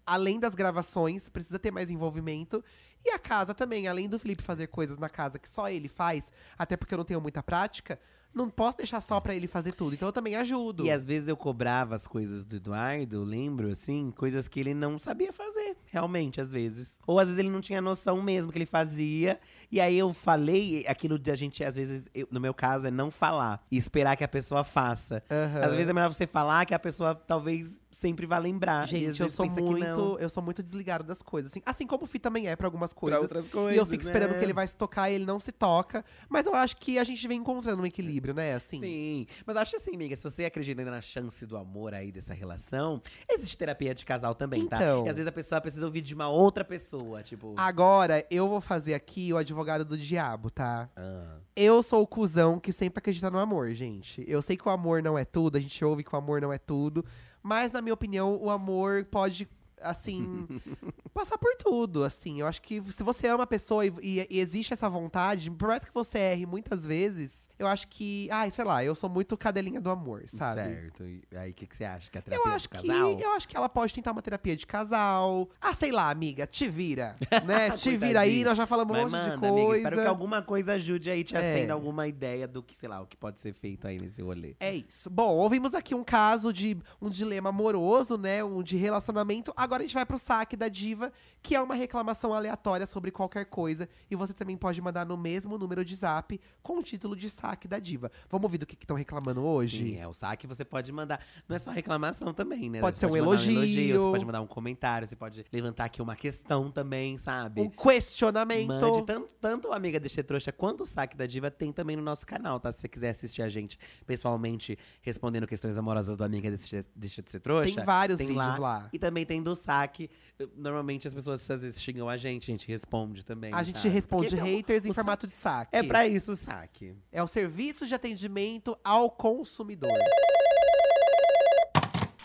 Além das gravações, precisa ter mais envolvimento. E a casa também, além do Felipe fazer coisas na casa que só ele faz, até porque eu não tenho muita prática, não posso deixar só pra ele fazer tudo. Então eu também ajudo. E às vezes eu cobrava as coisas do Eduardo, lembro, assim, coisas que ele não sabia fazer, realmente, às vezes. Ou às vezes ele não tinha noção mesmo que ele fazia. E aí eu falei aquilo de a gente, às vezes, eu, no meu caso, é não falar e esperar que a pessoa faça. Uhum. Às vezes é melhor você falar que a pessoa talvez sempre vá lembrar. Gente, eu sou muito. Eu sou muito desligado das coisas. Assim, assim como o Fih também é pra algumas coisas. Pra outras coisas. E eu fico esperando né? que ele vai se tocar e ele não se toca. Mas eu acho que a gente vem encontrando um equilíbrio, né? Assim. Sim. Mas acho assim, amiga, se você acredita ainda na chance do amor aí dessa relação, existe terapia de casal também, tá? então, tá? E às vezes a pessoa precisa ouvir de uma outra pessoa, tipo. Agora, eu vou fazer aqui o advogado do diabo, tá? Ah. Eu sou o cuzão que sempre acredita no amor, gente. Eu sei que o amor não é tudo, a gente ouve que o amor não é tudo. Mas, na minha opinião, o amor pode assim, passar por tudo, assim. Eu acho que se você ama a pessoa e, e, e, existe essa vontade, por mais que você erre muitas vezes, eu acho que, ai, sei lá, eu sou muito cadelinha do amor, sabe? Certo. E aí, o que, que você acha? Que é terapia eu acho de casal? Que, eu acho que ela pode tentar uma terapia de casal. Ah, sei lá, amiga, te vira, né? te vira aí, nós já falamos um monte manda, de coisa. Amiga, espero que alguma coisa ajude aí, te é. acenda alguma ideia do que, sei lá, o que pode ser feito aí nesse rolê. É isso. Bom, ouvimos aqui um caso de um dilema amoroso, né? Um de relacionamento. Agora a gente vai pro saque da diva, que é uma reclamação aleatória sobre qualquer coisa. E você também pode mandar no mesmo número de zap com o título de saque da diva. Vamos ouvir do que estão reclamando hoje? Sim, é o saque você pode mandar. Não é só reclamação também, né? Pode você ser um, elogio. um elogio. Você pode mandar um comentário, você pode levantar aqui uma questão também, sabe? Um questionamento. Mande tanto, tanto Amiga Deixa Trouxa quanto o saque da diva tem também no nosso canal, tá? Se você quiser assistir a gente pessoalmente respondendo questões amorosas do Amiga Deixa, Deixa de Ser Trouxa. Tem vários tem vídeos lá. lá. E também tem do saque Normalmente as pessoas às vezes xingam a gente, a gente responde também. A gente sabe? responde haters é o, em formato de saque. É para isso o saque. É o serviço de atendimento ao consumidor.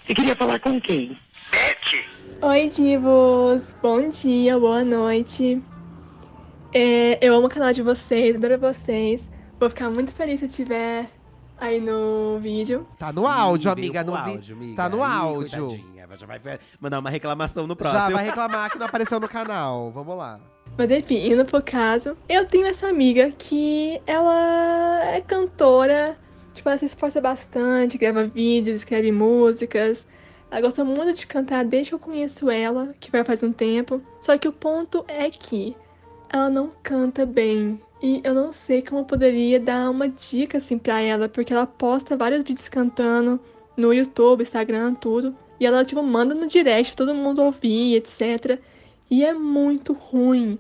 Você queria falar com quem? Beth! Oi, divos! Bom dia, boa noite. É, eu amo o canal de vocês, adoro vocês. Vou ficar muito feliz se tiver aí no vídeo. Tá no áudio, amiga. No áudio, amiga. Tá no Ih, áudio. Já vai mandar uma reclamação no próximo. Já vai reclamar que não apareceu no canal. Vamos lá. Mas enfim, indo pro caso, eu tenho essa amiga que ela é cantora, tipo, ela se esforça bastante, grava vídeos, escreve músicas. Ela gosta muito de cantar desde que eu conheço ela, que vai faz um tempo. Só que o ponto é que ela não canta bem. E eu não sei como eu poderia dar uma dica assim pra ela, porque ela posta vários vídeos cantando no YouTube, Instagram, tudo. E ela, tipo, manda no direct todo mundo ouvir, etc. E é muito ruim.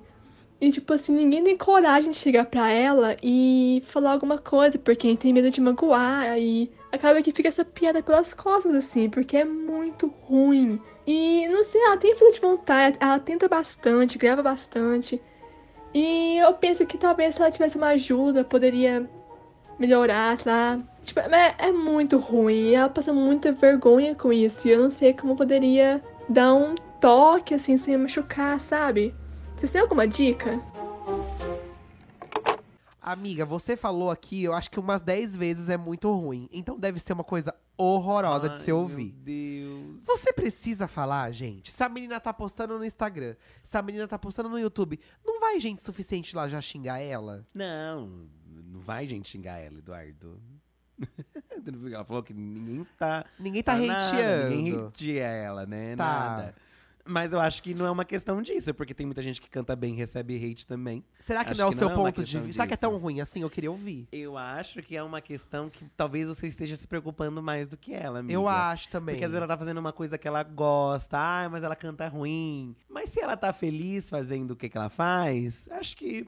E, tipo assim, ninguém tem coragem de chegar pra ela e falar alguma coisa, porque tem medo de magoar. E acaba que fica essa piada pelas costas, assim, porque é muito ruim. E, não sei, ela tem força de vontade, ela tenta bastante, grava bastante. E eu penso que talvez se ela tivesse uma ajuda, poderia melhorar, sei lá. Tipo, é, é muito ruim. Ela passa muita vergonha com isso. E eu não sei como poderia dar um toque assim sem machucar, sabe? Você tem alguma dica? Amiga, você falou aqui, eu acho que umas 10 vezes é muito ruim. Então deve ser uma coisa horrorosa de Ai, se ouvir. Meu Deus. Você precisa falar, gente. Se a menina tá postando no Instagram, se a menina tá postando no YouTube, não vai gente suficiente lá já xingar ela? Não, não vai gente xingar ela, Eduardo. Ela falou que ninguém tá. Ninguém tá nada, hateando. Ninguém hateia ela, né? Tá. Nada. Mas eu acho que não é uma questão disso, porque tem muita gente que canta bem e recebe hate também. Será que Acho não é o seu é ponto de questão vista? Será que é tão ruim assim? Eu queria ouvir. Eu acho que é uma questão que talvez você esteja se preocupando mais do que ela, amiga. Eu acho também. Porque às vezes ela tá fazendo uma coisa que ela gosta, ah, mas ela canta ruim. Mas se ela tá feliz fazendo o que, que ela faz, acho que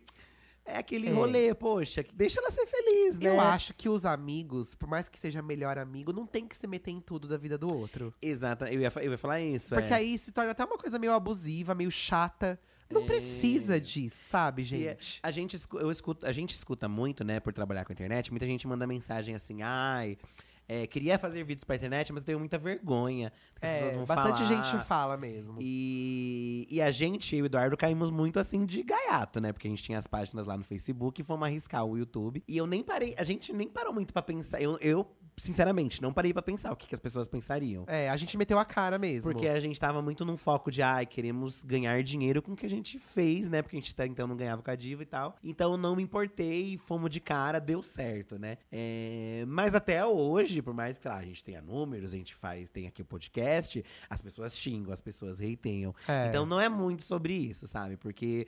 é aquele É. rolê, poxa, deixa ela ser feliz, né? Eu acho que os amigos, por mais que seja melhor amigo, não tem que se meter em tudo da vida do outro. Exato, eu ia, eu ia falar isso. Porque é. aí se torna até uma coisa meio abusiva, meio chata. Não É. precisa disso, sabe, é- gente? a gente, eu escuto, a gente escuta muito, né, por trabalhar com a internet, muita gente manda mensagem assim, ai. É, queria fazer vídeos pra internet, mas eu tenho muita vergonha. as pessoas É, vão bastante falar. gente fala mesmo. E, e a gente, eu e o Eduardo, caímos muito assim de gaiato, né? Porque a gente tinha as páginas lá no Facebook e fomos arriscar o YouTube. E eu nem parei, a gente nem parou muito pra pensar. Eu, eu sinceramente, não parei pra pensar o que, que as pessoas pensariam. É, a gente meteu a cara mesmo. Porque a gente tava muito num foco de, ai, queremos ganhar dinheiro com o que a gente fez, né? Porque a gente até então não ganhava com a diva e tal. Então eu não me importei, fomos de cara, deu certo, né? É, mas até hoje, por mais que lá, a gente tenha números, a gente faz, tem aqui o podcast, as pessoas xingam, as pessoas hateiam. É. Então não é muito sobre isso, sabe? Porque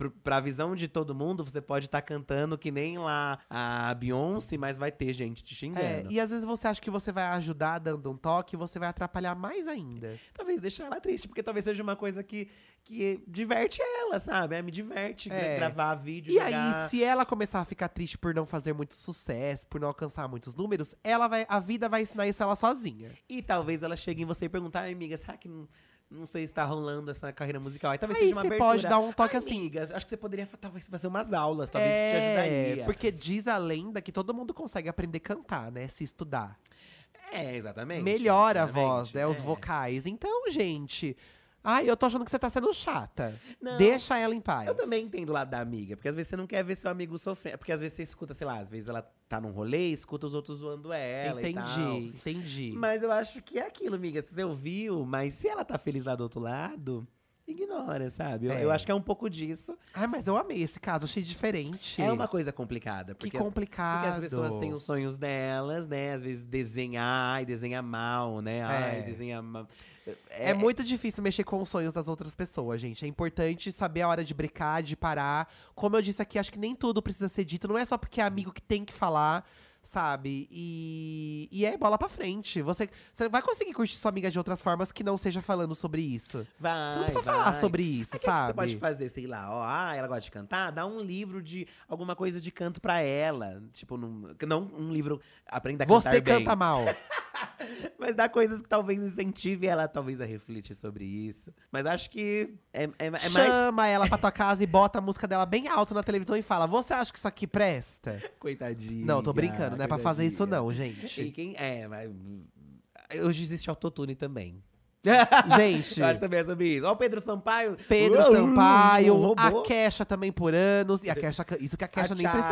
pro- pra visão de todo mundo, você pode estar cantando que nem lá a Beyoncé, mas vai ter gente te É, xingando. e às vezes você acha que você vai ajudar dando um toque e você vai atrapalhar mais ainda. talvez deixar ela triste, porque talvez seja uma coisa que, que diverte ela, sabe? É, me diverte É. gravar vídeo, E jogar. aí, se ela começar a ficar triste por não fazer muito sucesso, por não alcançar muitos números, ela vai, a vida vai ensinar isso ela sozinha. E talvez ela chegue em você e perguntar, "Ai, amiga, será que não, não sei se tá rolando essa carreira musical? Aí talvez Aí seja uma você abertura. pode dar um toque "Ai, assim. Amiga, acho que você poderia talvez fazer umas aulas, talvez isso te ajudaria. É, porque diz a lenda que todo mundo consegue aprender a cantar, né? Se estudar. É, exatamente. Melhora a exatamente, voz, né? Os é. vocais. Então, gente. Ai, eu tô achando que você tá sendo chata. Não. Deixa ela em paz. Eu também entendo o lado da amiga, porque às vezes você não quer ver seu amigo sofrendo. Porque às vezes você escuta, sei lá, às vezes ela tá num rolê, escuta os outros zoando ela e tal. Entendi, entendi. Mas eu acho que é aquilo, amiga. Você ouviu, mas se ela tá feliz lá do outro lado, ignora, sabe? Eu, É. eu acho que é um pouco disso. Ai, mas eu amei esse caso, achei diferente. É uma coisa complicada. Que Porque as- complicado. Porque as pessoas têm os sonhos delas, né? Às vezes desenhar, ai, desenha mal, né? Ai, É. desenha mal. É, muito difícil mexer com os sonhos das outras pessoas, gente. É importante saber a hora de brincar, de parar. Como eu disse aqui, acho que nem tudo precisa ser dito. Não é só porque é amigo que tem que falar, sabe? E, e é bola pra frente. Você, você vai conseguir curtir sua amiga de outras formas que não seja falando sobre isso. Vai, Você não precisa vai. falar sobre isso, Aí, o que sabe? Você pode fazer, sei lá, ó, ah, ela gosta de cantar, dá um livro de alguma coisa de canto pra ela. Tipo, num, não um livro aprenda a cantar Você bem. canta mal. Mas dá coisas que talvez incentive ela talvez a refletir sobre isso. Mas acho que é, é, é mais Chama ela pra tua casa e bota a música dela bem alto na televisão e fala: Você acha que isso aqui presta? coitadinha. Não, tô brincando, não é pra fazer isso, não, E gente. quem é, mas hoje existe autotune também. Gente. Eu acho que também é sobre isso. Ó, o Pedro Sampaio. Pedro Uh, Sampaio, a. Kesha também por anos. E a Kesha, isso que a Kesha A nem Charlie.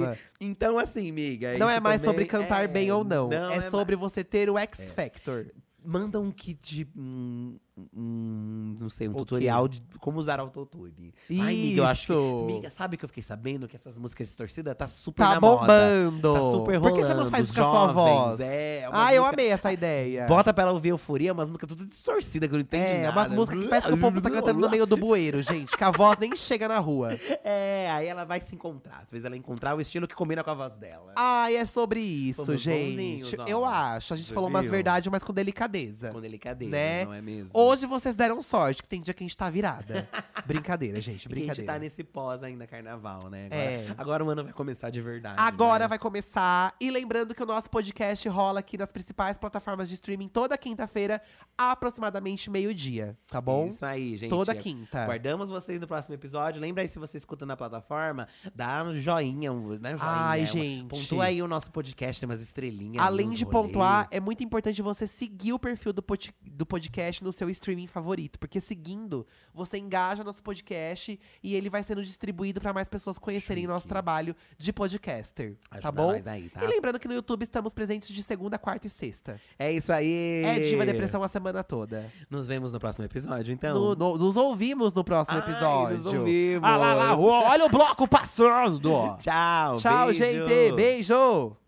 precisava. Então, assim, amiga. Não é mais sobre cantar é- bem ou não. é, ma- sobre você ter o X Factor. Manda um kit, um, um, não sei, um O tutorial de como usar autotune. Ai, amiga, eu acho que, Isso. amiga, sabe que eu fiquei sabendo que essas músicas distorcidas tá super Tá na moda. bombando. Tá super Por que você não rolando, faz isso com a sua voz? é, umas ah, eu amei essa ideia. Bota pra ela ouvir euforia, umas músicas tudo distorcidas que eu não entendi é, nada. umas músicas que parece que o povo tá cantando no meio do bueiro, gente. Que a voz nem chega na rua. É, aí ela vai se encontrar. Às vezes ela encontrar o estilo que combina com a voz dela. Ai, é sobre isso, Fomos gente. bonzinhos. Eu acho. A gente Você falou umas viu? verdades, mas com delicadeza. Com delicadeza, Né? não é mesmo? Hoje vocês deram sorte, que tem dia que a gente tá virada. brincadeira, gente, Porque a gente brincadeira. tá nesse pós ainda carnaval, né? Agora, É. agora o ano vai começar de verdade. Agora né? vai começar. E lembrando que o nosso podcast rola aqui nas principais plataformas de streaming toda quinta-feira, aproximadamente meio-dia, tá bom? Isso aí, gente. Toda quinta. Guardamos vocês no próximo episódio. Lembra aí, se você escuta na plataforma, dá um joinha, né, joinha Ai, gente. Pontua aí o nosso podcast, tem umas estrelinhas. Além de rolê. pontuar, é muito importante você seguir o perfil do, pod- do podcast no seu streaming favorito. Porque seguindo, você engaja nosso podcast e ele vai sendo distribuído para mais pessoas conhecerem nosso trabalho de podcaster. Ajuda tá bom? daí, tá? E lembrando que no YouTube estamos presentes de segunda, quarta e sexta. É isso aí. É Diva Depressão a semana toda. Nos vemos no próximo episódio, então. No- no- nos ouvimos no próximo Ai, episódio. nos ouvimos. Ah lá, lá, olha o bloco passando! Tchau. Tchau, beijo. gente! Beijo!